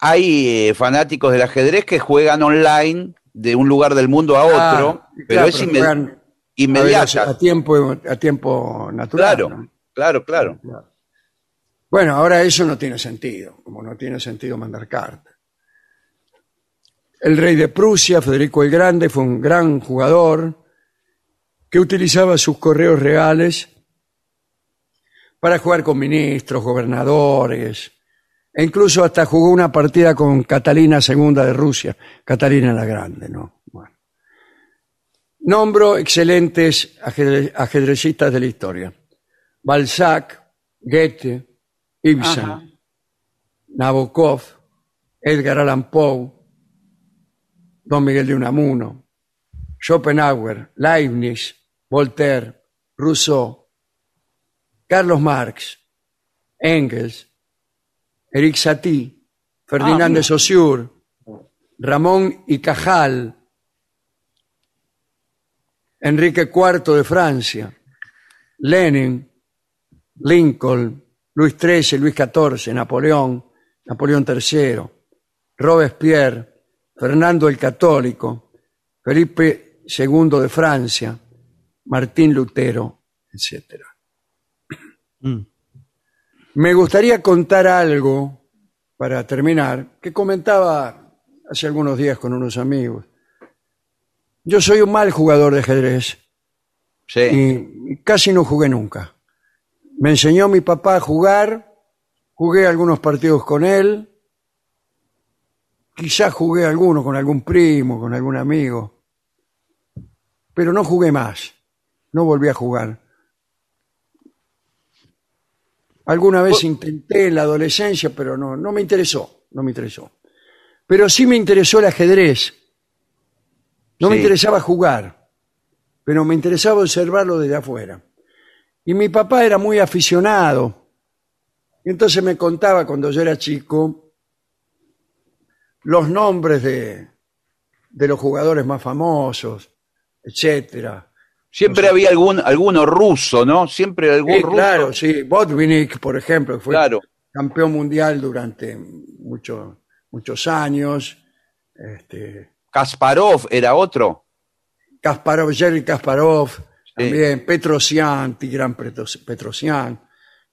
hay eh, fanáticos del ajedrez que juegan online de un lugar del mundo a otro, Ah, pero claro, es pero a, ver, a tiempo, a tiempo natural. Claro, ¿no? claro, claro. Bueno, ahora eso no tiene sentido, como no tiene sentido mandar cartas. El rey de Prusia, Federico el Grande, fue un gran jugador que utilizaba sus correos reales para jugar con ministros, gobernadores, e incluso hasta jugó una partida con Catalina II de Rusia, Catalina la Grande, ¿no? Bueno. Nombro excelentes ajedre- ajedrecistas de la historia. Balzac, Goethe, Ibsen, Ajá. Nabokov, Edgar Allan Poe, Don Miguel de Unamuno, Schopenhauer, Leibniz, Voltaire, Rousseau, Carlos Marx, Engels, Eric Satie, Ferdinand Ah, de mira. Saussure, Ramón y Cajal, Enrique IV de Francia, Lenin, Lincoln, Luis XIII, Luis XIV, Napoleón, Napoleón III, Robespierre, Fernando el Católico, Felipe II de Francia, Martín Lutero, etc. Mm. Me gustaría contar algo para terminar, que comentaba hace algunos días con unos amigos. Yo soy un mal jugador de ajedrez Sí. y casi no jugué nunca. Me enseñó mi papá a jugar, jugué algunos partidos con él, quizás jugué algunos con algún primo, con algún amigo, pero no jugué más, no volví a jugar. Alguna vez intenté en la adolescencia, pero no, no me interesó, no me interesó. Pero sí me interesó el ajedrez. No me Sí. interesaba jugar, pero me interesaba observarlo desde afuera. Y mi papá era muy aficionado. Y entonces me contaba cuando yo era chico los nombres de, de los jugadores más famosos, etcétera. Siempre había algún alguno ruso, ¿no? Siempre algún Sí, ruso. claro, sí. Botvinnik, por ejemplo, que fue Claro. campeón mundial durante muchos muchos años. Este, Kasparov era otro. Kasparov, Jerry Kasparov, también Petrosian, Tigran Petros- Petrosian.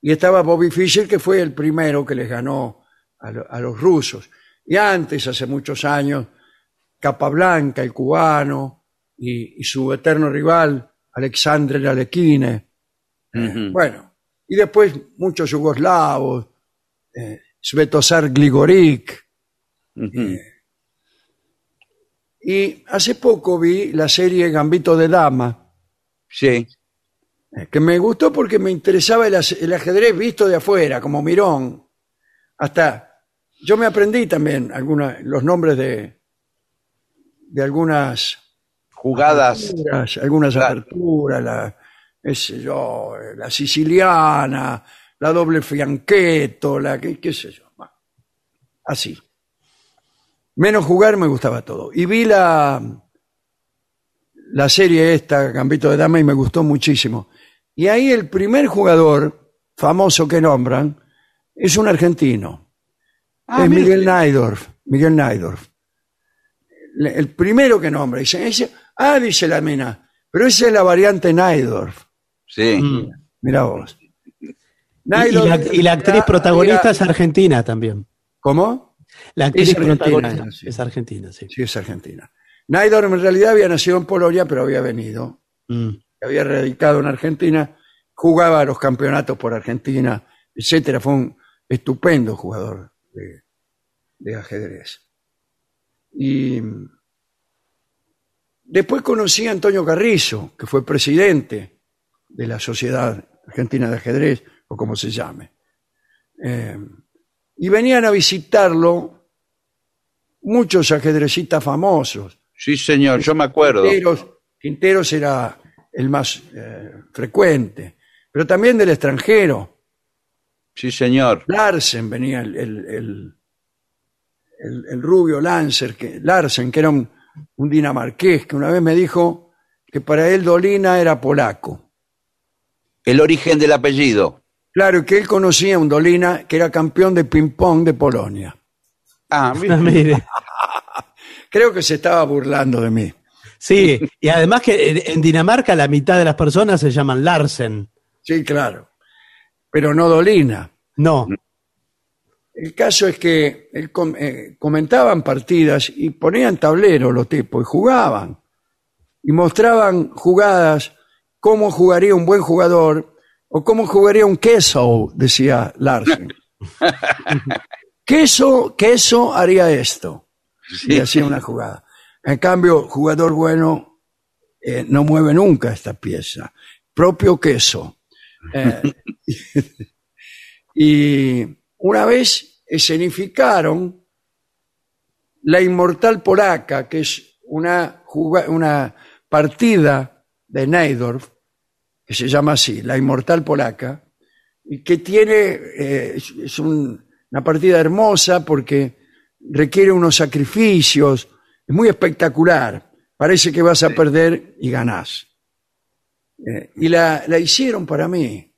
Y estaba Bobby Fischer, que fue el primero que les ganó a, lo- a los rusos. Y antes, hace muchos años, Capablanca, el cubano, y, y su eterno rival, Alexandre Alekhine. Ujú. Bueno, y después muchos yugoslavos, eh, Svetozar Gligorik. Ujú. Y hace poco vi la serie Gambito de Dama, Sí. eh, que me gustó porque me interesaba el, aj- el ajedrez visto de afuera, como Mirón. Hasta yo me aprendí también alguna- los nombres de, de algunas Jugadas. aperturas, algunas Claro. aperturas, la, qué sé yo, eh, la siciliana, la doble fianqueto, la qué, qué sé yo. va. Así. Menos jugar me gustaba todo. Y vi la, la serie esta, Gambito de Dama, y me gustó muchísimo. Y ahí el primer jugador famoso que nombran es un argentino. es Miguel Naidorf. Miguel Naidorf. El primero que nombra. Dice, dice, ah, dice la mina, pero esa es la variante Naidorf. Sí. Mm. Mira vos. Y, la, y la actriz era- protagonista era- es argentina también. ¿Cómo? La actriz Es argentina, sí. es argentina, sí. Sí, es argentina. Naidorf en realidad había nacido en Polonia, pero había venido. Mm. había radicado en Argentina, jugaba los campeonatos por Argentina, etcétera. Fue un estupendo jugador de, de ajedrez. Y después conocí a Antonio Carrizo, que fue presidente de la Sociedad Argentina de Ajedrez, o como se llame. Eh, y venían a visitarlo muchos ajedrecistas famosos. Sí, señor, yo me acuerdo. Quinteros, Quinteros era el más eh, frecuente, pero también del extranjero. Sí, señor. Larsen venía el, el- el- el- el rubio Lancer, que, Larsen, que era un, un dinamarqués, que una vez me dijo que para él Dolina era polaco. El origen del apellido. Claro, que él conocía a un Dolina que era campeón de ping-pong de Polonia. Ah, mira. Mire. Creo que se estaba burlando de mí. Sí, y además que en- Dinamarca la mitad de las personas se llaman Larsen. Sí, claro. Pero no Dolina. No, El caso es que él com- eh, comentaban partidas y ponían tablero los tipos y jugaban. Y mostraban jugadas, cómo jugaría un buen jugador o cómo jugaría un queso, decía Larsen. queso, queso haría esto. Y hacía una jugada. En cambio, jugador bueno eh, no mueve nunca esta pieza. Propio queso. Eh, y una vez escenificaron La Inmortal Polaca, que es una, una partida de Neidorf, que se llama así, La Inmortal Polaca, y que tiene, eh, es, es un- una partida hermosa porque requiere unos sacrificios, es muy espectacular. Parece que vas a perder y ganás. Eh, y la, la hicieron para mí.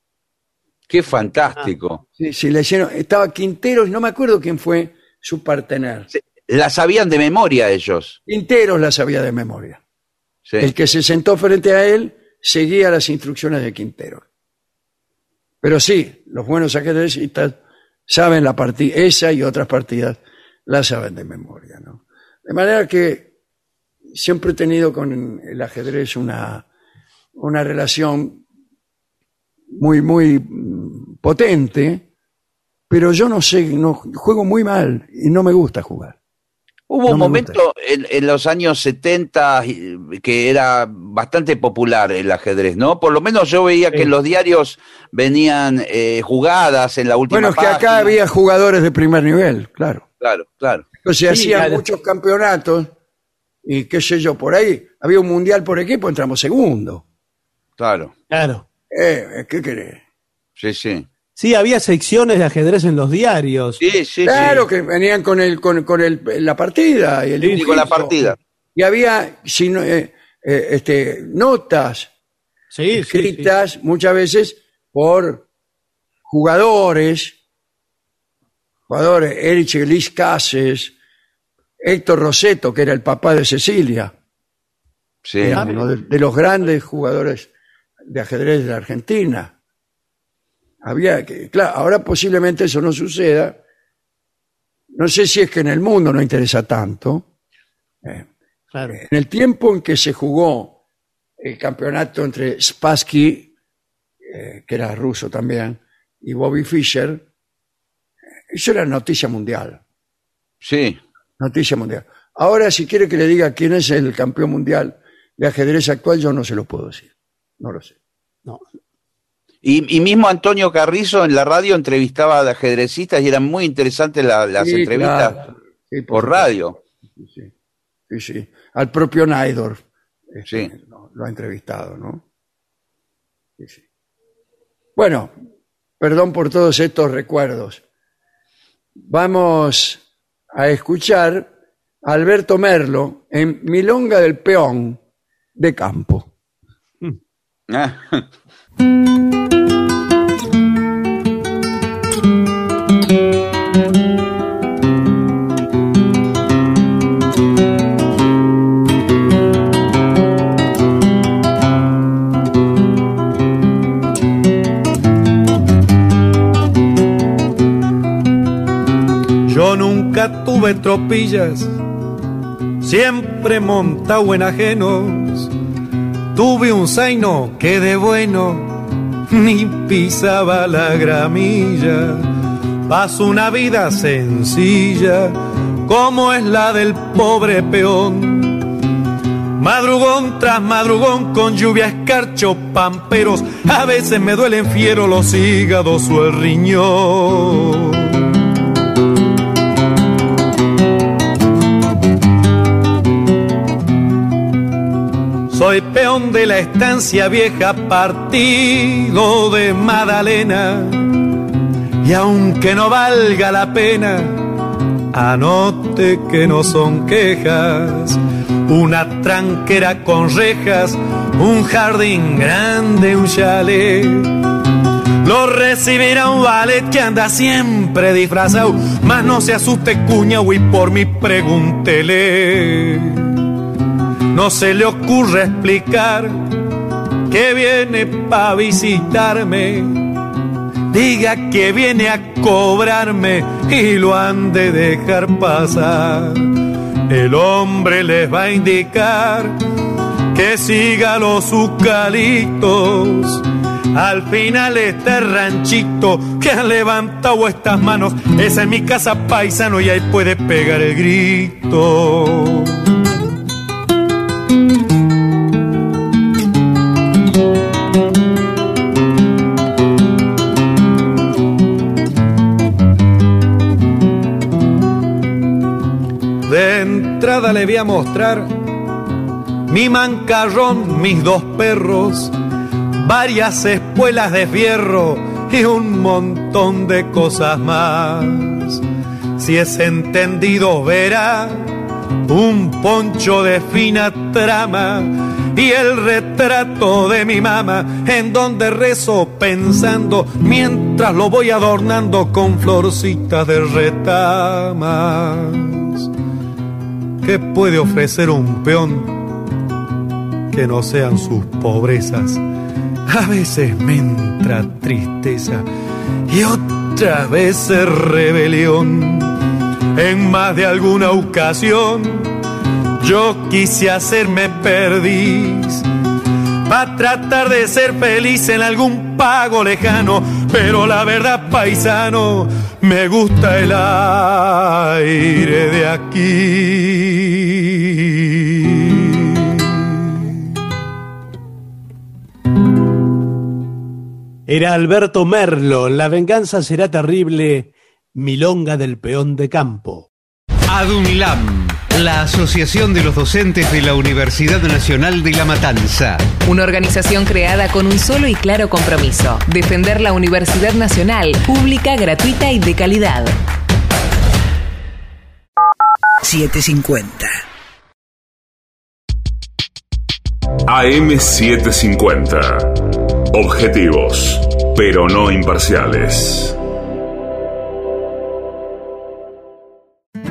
Qué fantástico. Sí, sí, la hicieron. Estaba Quinteros, no me acuerdo quién fue su partener. La sabían de memoria ellos. Quinteros la sabía de memoria. Sí. El que se sentó frente a él seguía las instrucciones de Quinteros. Pero sí, los buenos ajedrecistas saben la partida, esa y otras partidas la saben de memoria, ¿no? De manera que siempre he tenido con el ajedrez una, una relación muy, muy mm, potente, pero yo no sé, no, juego muy mal y no me gusta jugar. Hubo No un me momento en, en los años 70 y- que era bastante popular el ajedrez, ¿no? Por lo menos yo veía que en los diarios venían eh, jugadas en la última Bueno, es que acá había jugadores de primer nivel, claro. Claro, claro. Entonces Sí, hacían claro. muchos campeonatos y qué sé yo, por ahí había un mundial por equipo, entramos segundo. Claro. Claro. Eh, ¿Qué querés? Sí, sí. Sí, había secciones de ajedrez en los diarios. Sí, sí, Claro sí. que venían con el con, con el, la partida y el Sí, con la partida. Y había si no, eh, eh, este, notas Sí, sí, sí. escritas muchas veces por jugadores, jugadores Erich Elis Cases, Héctor Roseto, que era el papá de Cecilia, Sí. era uno de, de los grandes jugadores de ajedrez de la Argentina. Había que, claro, ahora posiblemente eso no suceda. No sé si es que en el mundo no interesa tanto. Claro. En el tiempo en que se jugó el campeonato entre Spassky, eh, que era ruso también, y Bobby Fischer, eh, eso era noticia mundial. Sí. Noticia mundial. Ahora, si quiere que le diga quién es el campeón mundial de ajedrez actual, yo no se lo puedo decir. No lo sé. No. Y, y mismo Antonio Carrizo en la radio entrevistaba a ajedrecistas y eran muy interesantes la- las Sí, entrevistas claro. Sí, por radio. Sí, sí. Al propio Naidor Sí. lo, lo ha entrevistado, ¿no? Sí, sí. Bueno, perdón por todos estos recuerdos. Vamos a escuchar a Alberto Merlo en Milonga del Peón de Campo. Ah, tropillas, siempre montado en ajenos. Tuve un zaino que de bueno ni pisaba la gramilla. Paso una vida sencilla, como es la del pobre peón. Madrugón tras madrugón con lluvia, escarcho, pamperos. A veces me duelen fiero los hígados o el riñón. Soy peón de la estancia vieja, partido de Madalena. Y aunque no valga la pena, anote que no son quejas. Una tranquera con rejas, un jardín grande, un chalet. Lo recibirá un ballet que anda siempre disfrazado. Mas no se asuste, cuñao, y por mí pregúntele. No se le ocurre explicar que viene pa' visitarme. Diga que viene a cobrarme y lo han de dejar pasar. El hombre les va a indicar que siga los eucaliptos. Al final este ranchito que han levantado estas manos, esa es mi casa paisano y ahí puede pegar el grito. Voy a mostrar mi mancarrón, mis dos perros, varias espuelas de fierro y un montón de cosas más. Si es entendido verá un poncho de fina trama y el retrato de mi mamá en donde rezo pensando mientras lo voy adornando con florcitas de retamas. ¿Qué puede ofrecer un peón que no sean sus pobrezas? A veces me entra tristeza y otras veces rebelión. En más de alguna ocasión yo quise hacerme perdiz para tratar de ser feliz en algún pago lejano, pero la verdad paisano me gusta el aire de aquí. Era Alberto Merlo, La venganza será terrible, Milonga del peón de campo. ADUNLAM, la Asociación de los Docentes de la Universidad Nacional de La Matanza. Una organización creada con un solo y claro compromiso, defender la Universidad Nacional, pública, gratuita y de calidad. 750. AM750. Objetivos, pero no imparciales.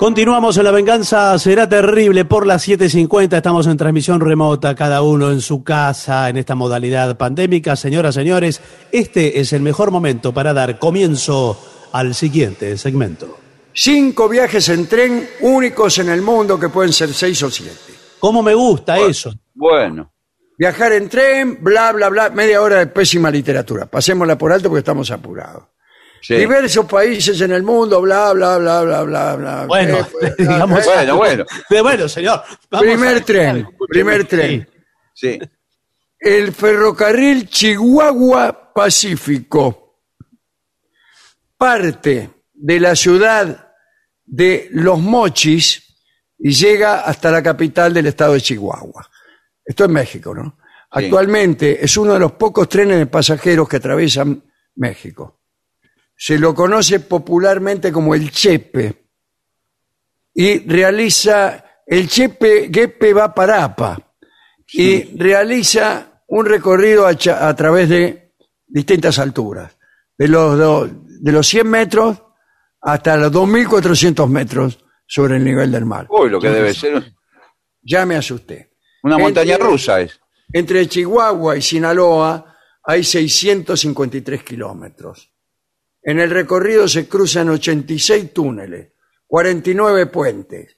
Continuamos en La Venganza Será Terrible por las 7.50. Estamos en transmisión remota, cada uno en su casa, en esta modalidad pandémica. Señoras, señores, este es el mejor momento para dar comienzo al siguiente segmento. Cinco viajes en tren únicos en el mundo que pueden ser seis o siete. ¿Cómo me gusta eso? Bueno, Viajar en tren, bla, bla, bla, media hora de pésima literatura. Pasémosla por alto porque estamos apurados. Sí. Diversos países en el mundo, bla, bla, bla, bla, bla, bla. Bueno, Eh, pues, digamos. eh, Bueno, bueno. De- bueno, señor. vamos primer a- tren, primer tren. sí. El ferrocarril Chihuahua Pacífico parte de la ciudad de Los Mochis y llega hasta la capital del estado de Chihuahua. Esto es México, ¿no? Sí. Actualmente es uno de los pocos trenes de pasajeros que atraviesan México. Se lo conoce popularmente como el Chepe y realiza el Chepe Gepe va Parapa y realiza un recorrido a, través de distintas alturas, de los, do- de los 100 metros hasta los 2.400 metros sobre el nivel del mar. Uy, lo que debe ser Ya me asusté. una montaña Entre- rusa es. Entre Chihuahua y Sinaloa hay 653 kilómetros. En el recorrido se cruzan 86 túneles, 49 puentes,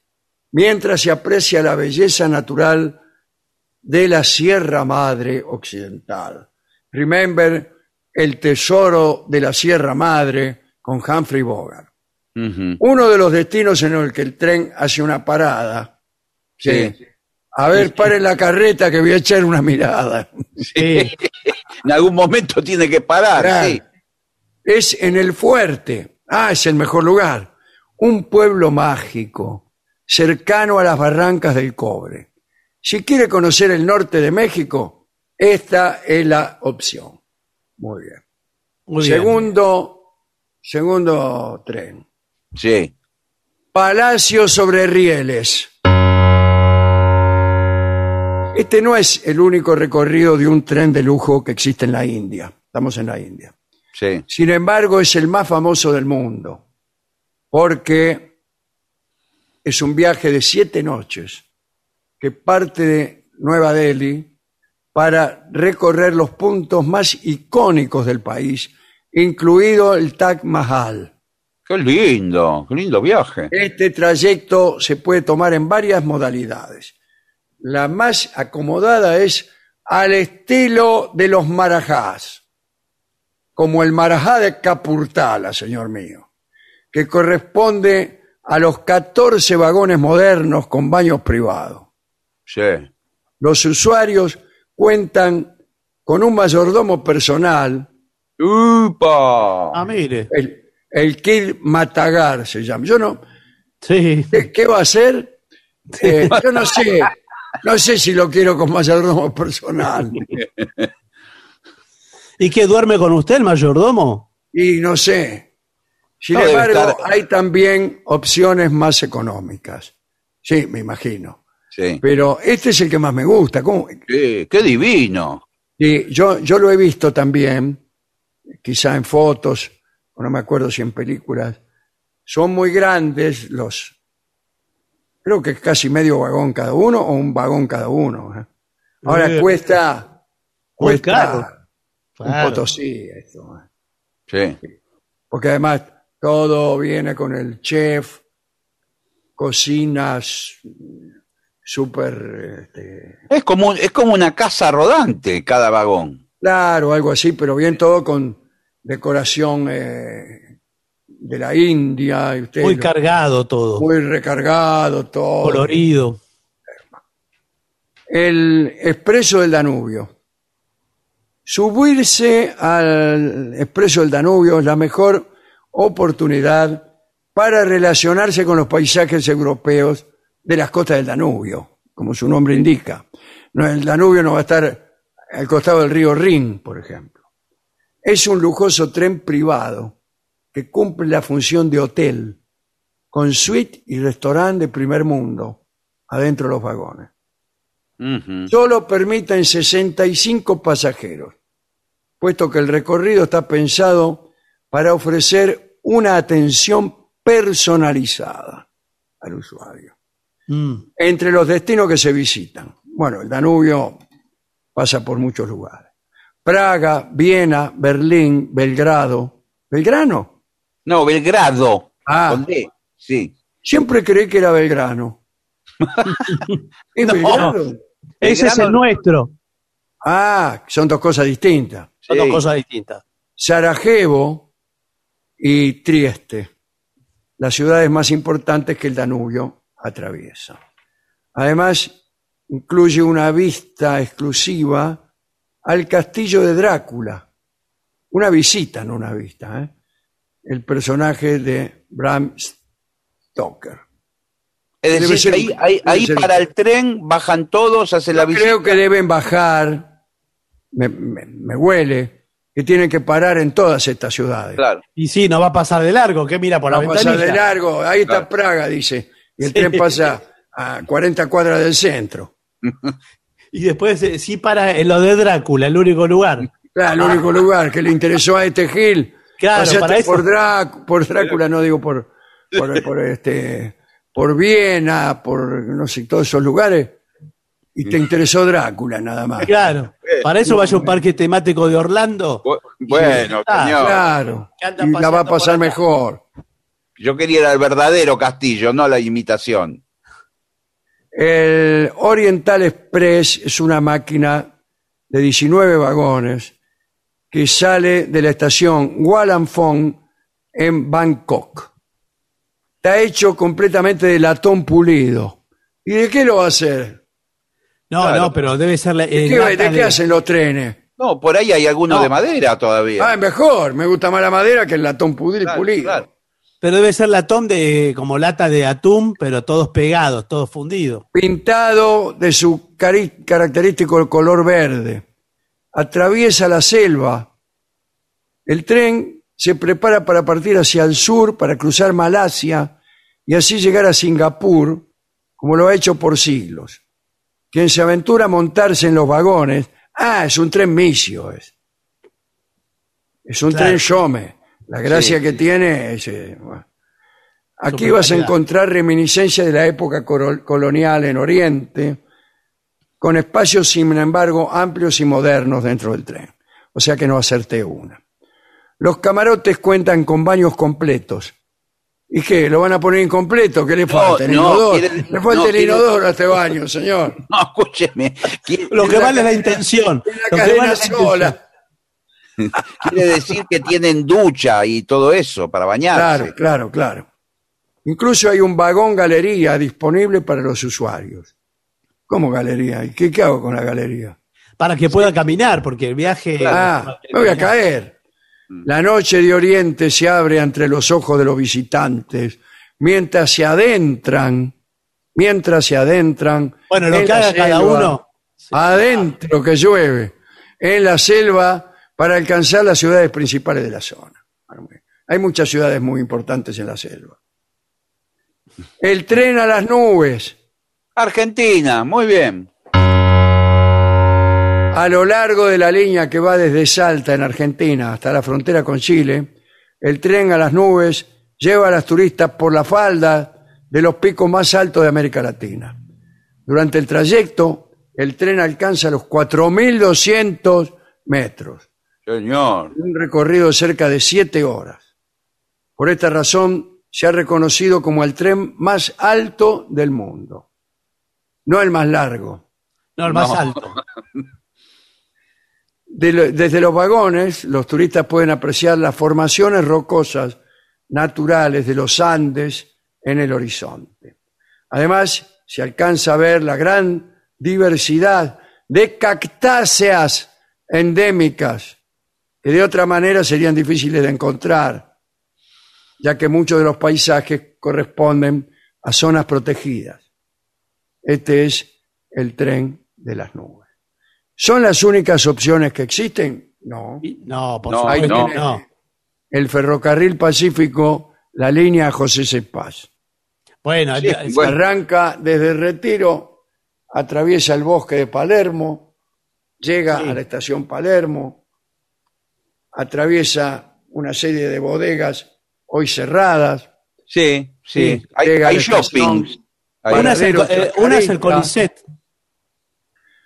mientras se aprecia la belleza natural de la Sierra Madre Occidental. Remember el tesoro de la Sierra Madre con Humphrey Bogart. Uno de los destinos en el que el tren hace una parada. Sí. A ver, paren la carreta que voy a echar una mirada. Sí. En algún momento tiene que parar, Claro. sí. Es en el fuerte. Ah, es el mejor lugar. Un pueblo mágico, cercano a las barrancas del cobre. Si quiere conocer el norte de México, esta es la opción. Muy bien. Muy bien. Segundo, segundo tren. Sí. Palacio sobre rieles. Este no es el único recorrido de un tren de lujo que existe en la India. Estamos en la India. Sí. Sin embargo, es el más famoso del mundo, porque es un viaje de siete noches que parte de Nueva Delhi para recorrer los puntos más icónicos del país, incluido el Taj Mahal. Qué lindo, qué lindo viaje. Este trayecto se puede tomar en varias modalidades. La más acomodada es al estilo de los marajás, como el marajá de Capurtala, señor mío, que corresponde a los 14 vagones modernos con baños privados. Sí. Los usuarios cuentan con un mayordomo personal, ¡Upa! Ah, mire. el, el Kid Matagar se llama. Yo no, Sí. ¿qué, va a hacer? Eh, yo no sé, no sé si lo quiero con mayordomo personal. ¿Y qué duerme con usted el mayordomo? Y no sé. Sin No, embargo, estar- hay también opciones más económicas. Sí, me imagino. Sí. Pero este es el que más me gusta. ¿Cómo? Qué, qué divino. Sí, yo, yo lo he visto también, quizá en fotos, o no me acuerdo si en películas. Son muy grandes los. Creo que es casi medio vagón cada uno o un vagón cada uno. ¿eh? Ahora Eh, cuesta. muy Cuesta caro. un Claro. potosí esto. Sí. Porque además todo viene con el chef, cocinas súper. este, Es como, es como una casa rodante cada vagón. Claro, algo así, pero bien todo con decoración eh, de la India. Y usted Muy lo- cargado todo. muy recargado, todo. colorido. El expreso del Danubio. Subirse al expreso del Danubio es la mejor oportunidad para relacionarse con los paisajes europeos de las costas del Danubio, como su nombre indica. El Danubio no va a estar al costado del río Rin, por ejemplo. Es un lujoso tren privado que cumple la función de hotel, con suite y restaurante de primer mundo adentro de los vagones. Ujú. Solo permiten 65 pasajeros, puesto que el recorrido está pensado para ofrecer una atención personalizada al usuario. Mm. Entre los destinos que se visitan, bueno, el Danubio pasa por muchos lugares. Praga, Viena, Berlín, Belgrado. ¿Belgrano? No, Belgrado. Ah. Con D. Sí. Siempre creí que era Belgrano. ¿Es No. Belgrado? Ese es el nuestro. Ah, son dos cosas distintas. Son dos cosas distintas. Sarajevo y Trieste, las ciudades más importantes que el Danubio atraviesa. Además, incluye una vista exclusiva al castillo de Drácula. Una visita, no una vista. ¿eh? El personaje de Bram Stoker. Es Debe decir, ser- ahí, ahí- debe ahí ser- para el tren bajan todos, hacen la visita. creo que deben bajar, me, me- me huele, que tienen que parar en todas estas ciudades. Claro. Y sí, no va a pasar de largo, que mira por la Va a pasar ventanilla. de largo, ahí está Praga, dice. Y el Sí. tren pasa a 40 cuadras del centro. Y después eh, sí para en lo de Drácula, el único lugar. Claro, el único lugar que le interesó a este Gil. Claro, para eso. por, Drá- por Drácula, no digo por, por, por este, por Viena, por no sé, todos esos lugares. Y te interesó Drácula nada más. Claro. Para eso vaya a un parque temático de Orlando. Bu- Bueno, Ah, señor. Claro. Anda Y la va a por pasar acá. mejor. Yo quería ir al verdadero castillo, no la imitación. El Oriental Express es una máquina de 19 vagones que sale de la estación Wallafong en Bangkok. Está hecho completamente de latón pulido. ¿Y de qué lo va a hacer? No, Claro. no, pero debe ser la. ¿De eh, qué, de qué de- hacen los trenes? No, por ahí hay alguno No. de madera todavía. Ah, mejor. Me gusta más la madera que el latón Claro, pulido. claro. Pero debe ser latón de como lata de atún, pero todos pegados, todos fundidos. Pintado de su cari- característico color verde. Atraviesa la selva. El tren se prepara para partir hacia el sur, para cruzar Malasia y así llegar a Singapur, como lo ha hecho por siglos. Quien se aventura a montarse en los vagones, ah, es un tren misio, es. Es un Claro. tren Shome. La gracia Sí, que sí. tiene es... eh, bueno. Aquí vas a encontrar reminiscencias de la época colonial en Oriente, con espacios, sin embargo, amplios y modernos dentro del tren. O sea que no acerté una. Los camarotes cuentan con baños completos. ¿Y qué? ¿Lo van a poner incompleto? ¿Qué le falta? ¿El no, inodoro? le falta no, el quiere- inodoro a este baño, señor. No, escúcheme. Quiere, Lo que vale es la intención. La Lo que cadena vale sola. quiere decir que tienen ducha y todo eso para bañarse. Claro, claro, claro. Incluso hay un vagón galería disponible para los usuarios. ¿Cómo galería? ¿Y qué, qué hago con la galería? Para que pueda caminar, porque el viaje. Ah, me voy a caer. La noche de Oriente se abre entre los ojos de los visitantes mientras se adentran, mientras se adentran. Bueno, lo que haga cada uno. Adentro que llueve, en la selva para alcanzar las ciudades principales de la zona. Hay muchas ciudades muy importantes en la selva. El tren a las nubes. Argentina, muy bien. A lo largo de la línea que va desde Salta, en Argentina, hasta la frontera con Chile, el tren a las nubes lleva a las turistas por la falda de los picos más altos de América Latina. Durante el trayecto, el tren alcanza los 4.200 metros, Señor. un recorrido de cerca de 7 horas. Por esta razón, se ha reconocido como el tren más alto del mundo. No el más largo. No, el más No. alto. Desde los vagones, los turistas pueden apreciar las formaciones rocosas naturales de los Andes en el horizonte. Además, se alcanza a ver la gran diversidad de cactáceas endémicas que de otra manera serían difíciles de encontrar, ya que muchos de los paisajes corresponden a zonas protegidas. Este es el tren de las nubes. ¿Son las únicas opciones que existen? No. No, por No, supuesto, no. no. El ferrocarril Pacífico, la línea José Cepaz. Bueno, Sí, es- bueno. Arranca desde el Retiro, atraviesa el bosque de Palermo, llega Sí. a la estación Palermo, atraviesa una serie de bodegas hoy cerradas, Sí, sí. Hay, shopping. Hay- una, es el, eh, una es el Chacarita. Conicet.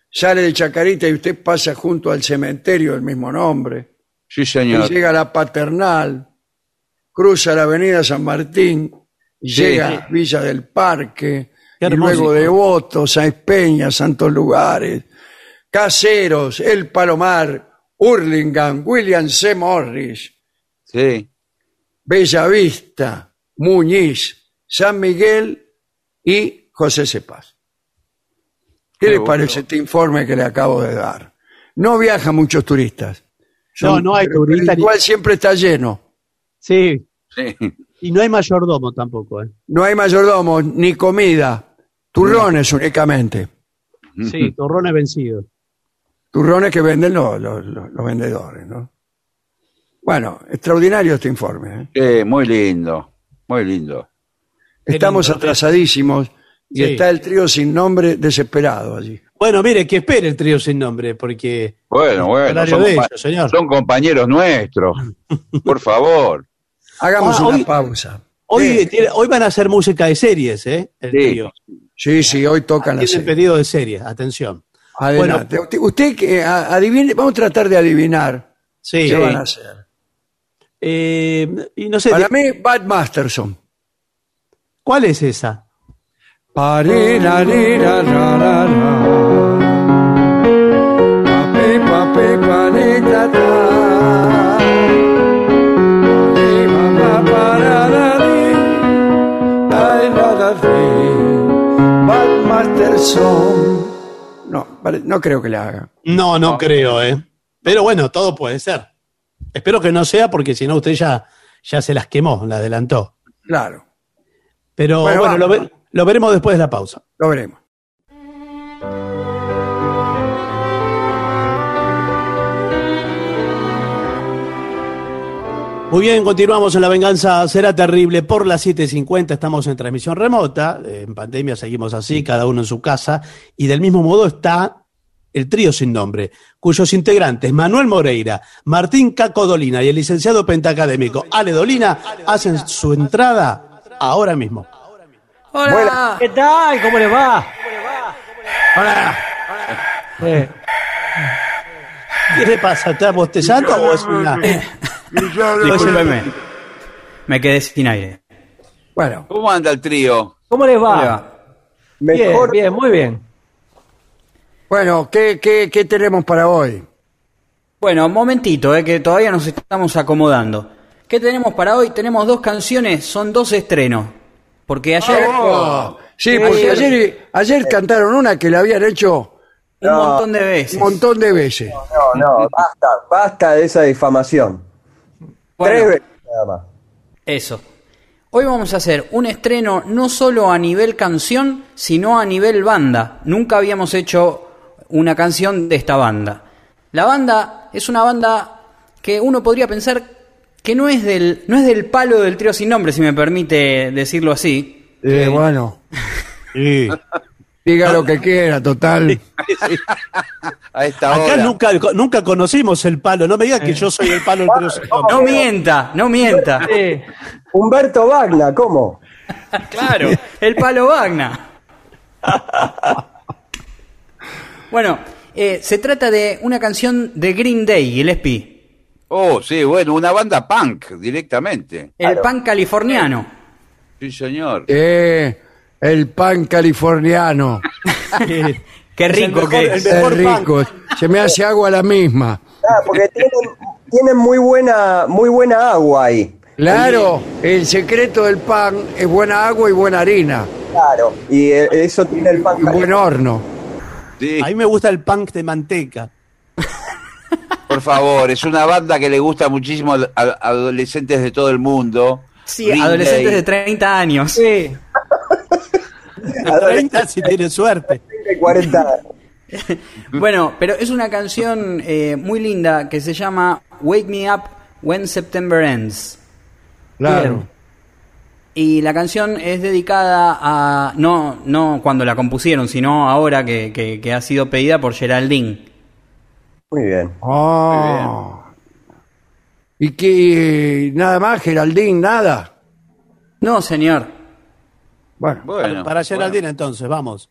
Sale de Chacarita y usted pasa junto al cementerio del mismo nombre. Sí, y señor. llega a la Paternal, cruza la avenida San Martín y Sí. llega a Villa del Parque, y luego Devoto, Sáenz Peña, Santos Lugares, Caseros, El Palomar, Hurlingham, William C. Morris, Sí. Bella Vista, Muñiz, San Miguel y José Cepaz. ¿Qué le parece este informe que le acabo de dar? No viajan muchos turistas. No, no hay turistas ni- Igual siempre está lleno. Sí, Sí. y no hay mayordomo tampoco. ¿eh? No hay mayordomos ni comida. Turrones únicamente. Sí, torrones vencidos. Turrones que venden los, los- los- los vendedores, ¿no? Bueno, extraordinario este informe. ¿eh? Sí, muy lindo. Muy lindo. Estamos lindo. atrasadísimos y Sí. está el trío sin nombre desesperado allí. Bueno, mire, que espere el trío sin nombre, porque Bueno, bueno. Son, de ellos, señor. son compañeros nuestros. Por favor. Hagamos Ah, una hoy- pausa. hoy, Sí. tiene- hoy van a hacer música de series, ¿eh? El Sí. trío. Sí, sí, hoy tocan la Tienen serie. pedido de series, atención. Adelante. usted, usted que adivine, vamos a tratar de adivinar Sí. qué van a hacer. Eh, y no sé, Para de- mí, Bad Masterson. ¿cuál es esa? Pape, pape. Pare. Ay, la, la, ri. Bad Masterson. No, no creo que le haga. No, no creo, ¿eh? Pero bueno, todo puede ser. Espero que no sea porque si no usted ya, ya se las quemó, la adelantó. Claro, Pero Bueno, bueno, lo, ve- lo veremos después de la pausa. lo veremos. Muy bien, continuamos en La Venganza Será Terrible por las 7.50. Estamos en transmisión remota. En pandemia seguimos así, cada uno en su casa. Y del mismo modo está el trío sin nombre, cuyos integrantes Manuel Moreira, Martín Caco Dolina y el licenciado pentacadémico Ale Dolina hacen su entrada ahora mismo. Hola, ¿qué tal? ¿Cómo les va? Hola. ¿Qué le pasa? ¿Está bostezando o es una.? Discúlpeme. Me quedé sin aire. Bueno. ¿Cómo anda el trío? ¿Cómo les ¿Cómo le va? va? Bien, bien, muy bien. Bueno, ¿qué, qué, qué tenemos para hoy? Bueno, momentito, eh, que todavía nos estamos acomodando. ¿Qué tenemos para hoy? Tenemos dos canciones, son dos estrenos. Porque ayer. Oh, sí, porque ayer, ayer cantaron una que la habían hecho Un montón de veces. un montón de veces. No, no, basta, basta de esa difamación. Bueno. Tres veces nada más. Eso. Hoy vamos a hacer un estreno no solo a nivel canción, sino a nivel banda. Nunca habíamos hecho una canción de esta banda. La banda es una banda que uno podría pensar que no es del, no es del palo del trío sin nombre, si me permite decirlo así. Eh, bueno, diga lo que quiera, total. A esta Acá hora. nunca, nunca conocimos el palo. No me digas que yo soy el palo del trío sin nombre. No mienta, no mienta. Sí. Humberto Wagner, ¿cómo? Claro, el palo Wagner. Bueno, eh, se trata de una canción de Green Day, Gillespie. Oh, sí, bueno, una banda punk directamente. El pan californiano. Sí, señor. Eh, el pan californiano. Qué rico que es. Es rico. Se me hace agua la misma. Ah, porque tienen, tienen muy buena, muy buena agua ahí. Claro, el secreto del pan es buena agua y buena harina. Claro. Y eh, eso tiene el pan Y buen horno. Sí, A mí me gusta el punk de manteca. Por favor, es una banda que le gusta muchísimo a, a adolescentes de todo el mundo. Sí, Green adolescentes Day. de 30 años. Sí. 30 si tiene suerte. 40 años. Bueno, pero es una canción eh, muy linda que se llama Wake Me Up When September Ends. Claro. Y la canción es dedicada a. No, no cuando la compusieron, sino ahora que, que- que ha sido pedida por Geraldine. Muy bien. Ah. ¿Y que nada más, Geraldine, nada? No, señor. Bueno, Bueno, Para Geraldine entonces, vamos.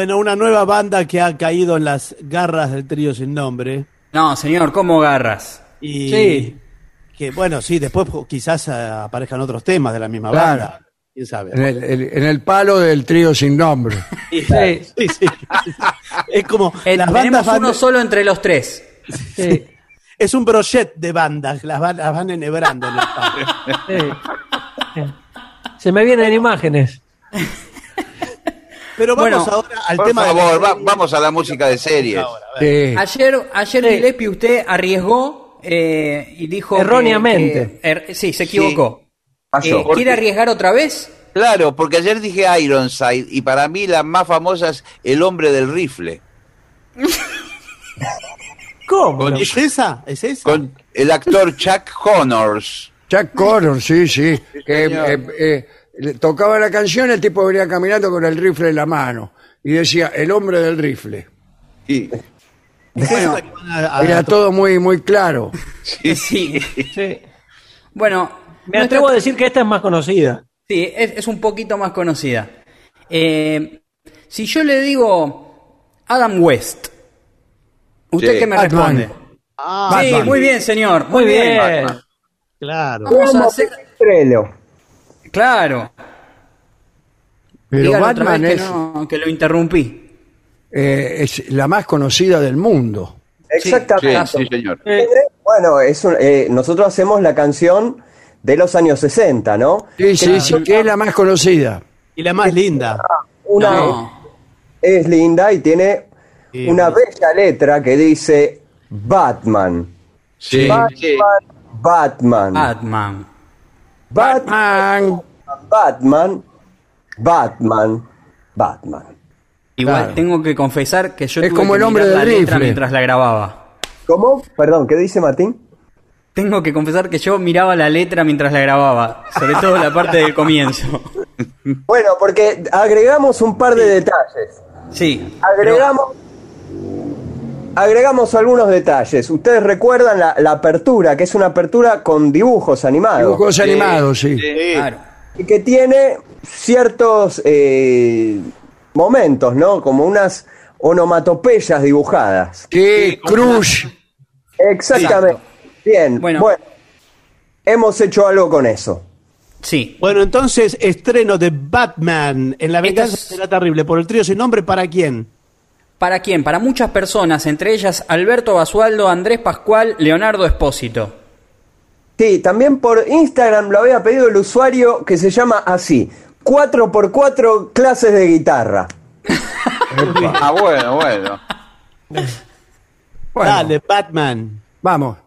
Bueno, una nueva banda que ha caído en las garras del trío sin nombre. No, señor, ¿cómo garras? Y Sí. que bueno, sí, después quizás eh, aparezcan otros temas de la misma Claro. banda. ¿Quién sabe? En el, el- en el palo del trío sin nombre. Sí, sí, sí. Es como Eh, las tenemos bandas van- uno solo entre los tres. es un brochet de bandas, las van, las van enhebrando en el palo. Se me vienen imágenes. Pero vamos Bueno, ahora al Por tema de favor, la- va- vamos a la música de series. Sí. Ayer, ayer Gillespie usted arriesgó eh, y dijo Erróneamente. que- er- sí, se equivocó. Pasó. Eh, ¿Quiere arriesgar otra vez? Claro, porque ayer dije Ironside y para mí la más famosa es El hombre del rifle. ¿Cómo? ¿Es esa? ¿Es esa? Con el actor Chuck Connors. Chuck Connor, sí, sí. Eh, eh, le tocaba la canción, el tipo venía caminando con el rifle en la mano. Y decía, el hombre del rifle. Sí. ¿Es esa la que van a- a- Era todo muy, muy claro. Sí. Sí. Bueno, Me nuestra- atrevo a decir que esta es más conocida. Sí, es, es un poquito más conocida. Eh, si yo le digo Adam West, ¿usted Sí. qué me Batman. responde? Ah, sí, Batman. muy bien, señor. Muy, Muy bien. bien. claro. Vamos a hacer... Estreno. Claro. Pero Dígalo otra Batman vez es, que, no, que lo interrumpí. eh, es la más conocida del mundo. Exactamente. Sí, sí, señor. Eh, Bueno, es un- eh, nosotros hacemos la canción de los años 60, ¿no? Sí, sí, sí, que es la más conocida. Y la más linda. Una No. es linda y tiene Sí. una bella letra que dice Batman. Sí, Batman, sí. Batman, Batman. Batman, Batman, Batman, Batman. Igual Claro. tengo que confesar que yo Es tuve como que el hombre mirar la letra mientras la grababa. ¿Cómo? Perdón, ¿qué dice Martín? Tengo que confesar que yo miraba la letra mientras la grababa, sobre todo la parte del comienzo. Bueno, porque agregamos un par de detalles. Sí. Agregamos, agregamos algunos detalles. Ustedes recuerdan la, la apertura, que es una apertura con dibujos animados. Dibujos animados, sí. claro. Y que tiene ciertos eh, momentos, ¿no? Como unas onomatopeyas dibujadas. Sí, Cruz. Exactamente. Bien, Bueno. bueno. Hemos hecho algo con eso. Sí. Bueno, entonces, estreno de Batman en La Venganza será terrible. Por el trío sin nombre, ¿para quién? ¿Para quién? Para muchas personas, entre ellas Alberto Basualdo, Andrés Pascual, Leonardo Espósito. Sí, también por Instagram lo había pedido el usuario que se llama así. 4x4 clases de guitarra. Ah, bueno, bueno. Bueno, Dale, Batman. vamos.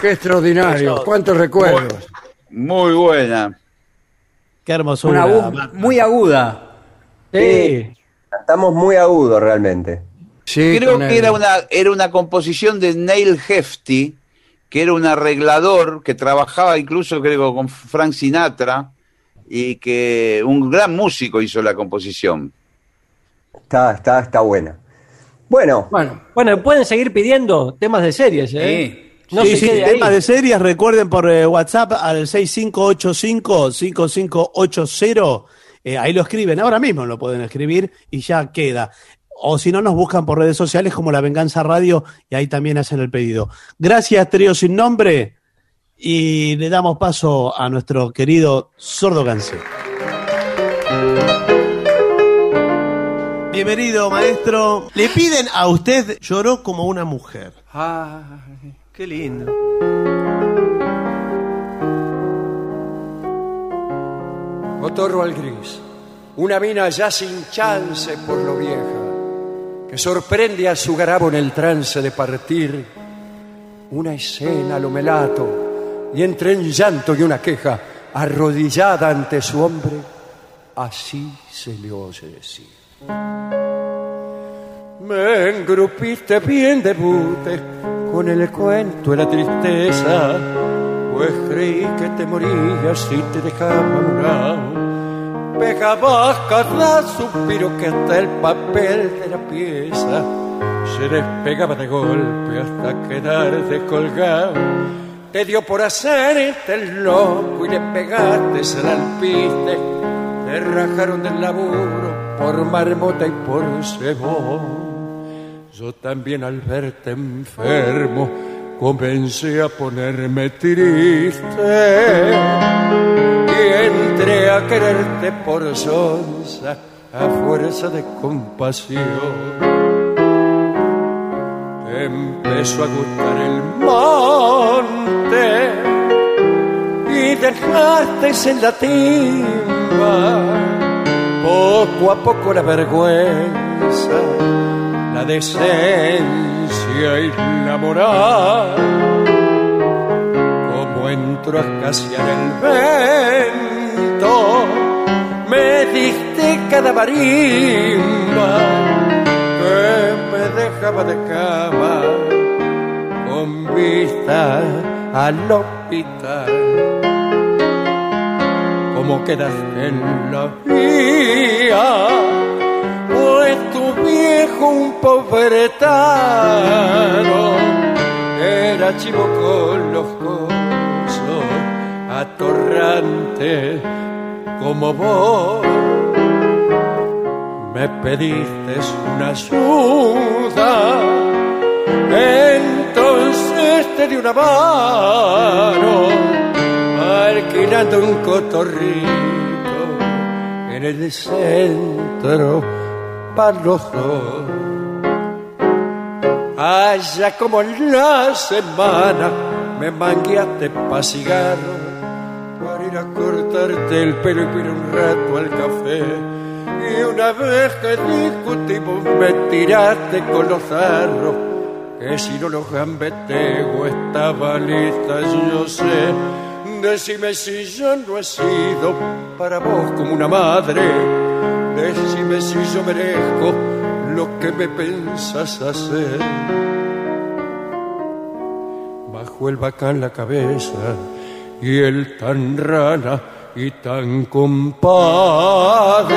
Qué extraordinario. Cuántos recuerdos. Muy buena. Qué hermosura. Una voz Batman. muy aguda. Sí. Estamos muy agudos realmente. Sí, Creo que era una, era una composición de Neil Hefti, que era un arreglador que trabajaba incluso, creo, con Frank Sinatra, y que un gran músico hizo la composición. Está, está, está buena. Bueno, Bueno, Bueno, pueden seguir pidiendo temas de series, ¿eh? No sí, sí, ahí. temas de series, recuerden por eh, WhatsApp al 6585-5580. eh, ahí lo escriben, ahora mismo lo pueden escribir y ya queda. O si no, nos buscan por redes sociales como La Venganza Radio y ahí también hacen el pedido. Gracias, Trío Sin Nombre. Y le damos paso a nuestro querido Sordo Cancel. Bienvenido, maestro. Le piden a usted lloró como una mujer. Qué lindo. Otorro al gris. Una mina ya sin chance por lo vieja, que sorprende a su garabo en el trance de partir. Una escena lo melato, y entre un llanto y una queja, arrodillada ante su hombre, así se le oye decir. Me engrupiste bien de bute con el cuento de la tristeza, pues creí que te morías y te dejaba morado. Pegabas cada suspiro que hasta el papel de la pieza se despegaba de golpe hasta quedar descolgado. Te dio por hacerte el loco y le pegaste al alpiste. Te rajaron del laburo por marmota y por cebón. Yo también al verte enfermo comencé a ponerme triste y entré a quererte por sonza a fuerza de compasión. Empezó a gustar el monte y dejaste en la timba poco a poco la vergüenza la decencia y la moral. Como entró a escasear el vento, me diste cada marimba que me dejaba de cama con vista al hospital. Como quedaste en la vía pues tu viejo un pobretano era chivo con los atorrante como vos. Me pediste una ayuda entonces te di una mano alquilando un cotorrito en el centro dos. Allá como en la semana me mangueaste pa' cigarro para ir a cortarte el pelo y ir un rato al café. Y una vez que discutimos me tiraste con los zarros que si no los gambeteo estaba lista, yo sé. Decime si yo no he sido para vos como una madre Decime si yo merezco lo que me pensas hacer. Bajo el bacán la cabeza y el tan rana y tan compadre,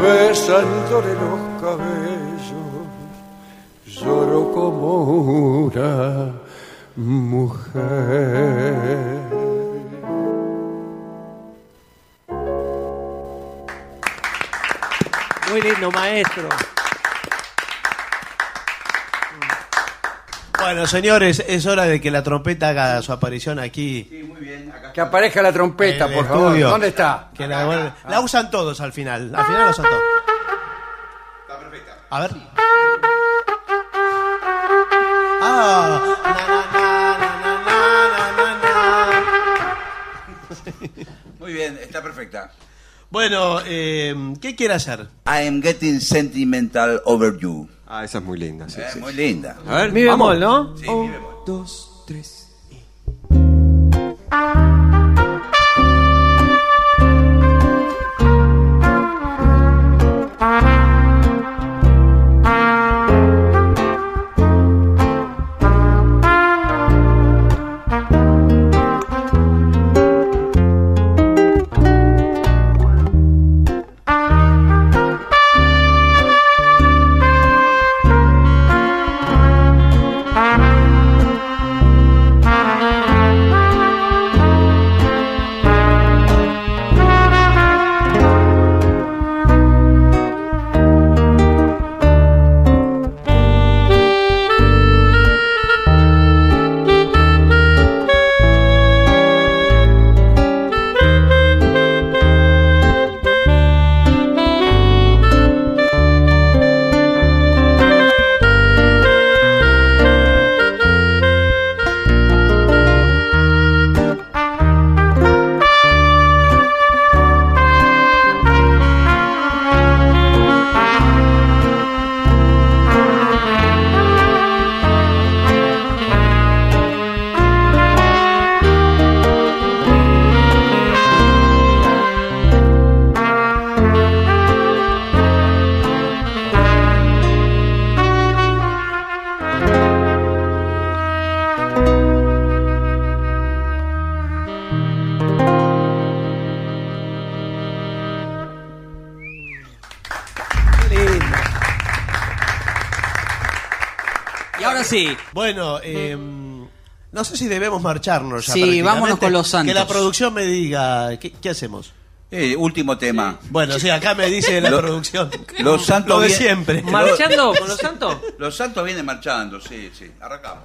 besándole los cabellos, lloro como una mujer. Muy lindo, maestro. Bueno, señores, es hora de que la trompeta haga su aparición aquí. Que aparezca la trompeta, por favor. estudio. ¿Dónde está? Que la, la usan todos al final. Al final la usan todos. Está perfecta. A ver. Ah, Muy bien, está perfecta. Bueno, eh, ¿qué quiere hacer? I am getting sentimental over you. Ah, esa es muy linda. Sí, Eh, sí. Muy linda. A ver, Mi bemol, ¿no? Sí, mi bemol. dos, tres. Thank sí. Bueno, eh, no sé si debemos marcharnos ya. Sí, vámonos con los Santos. Que la producción me diga, ¿qué, qué hacemos? Eh, último tema. Bueno, sí, acá me dice la Lo- producción. Los santos Lo de siempre. ¿Marchando con los santos? Los santos vienen marchando, sí, sí. Arrancamos.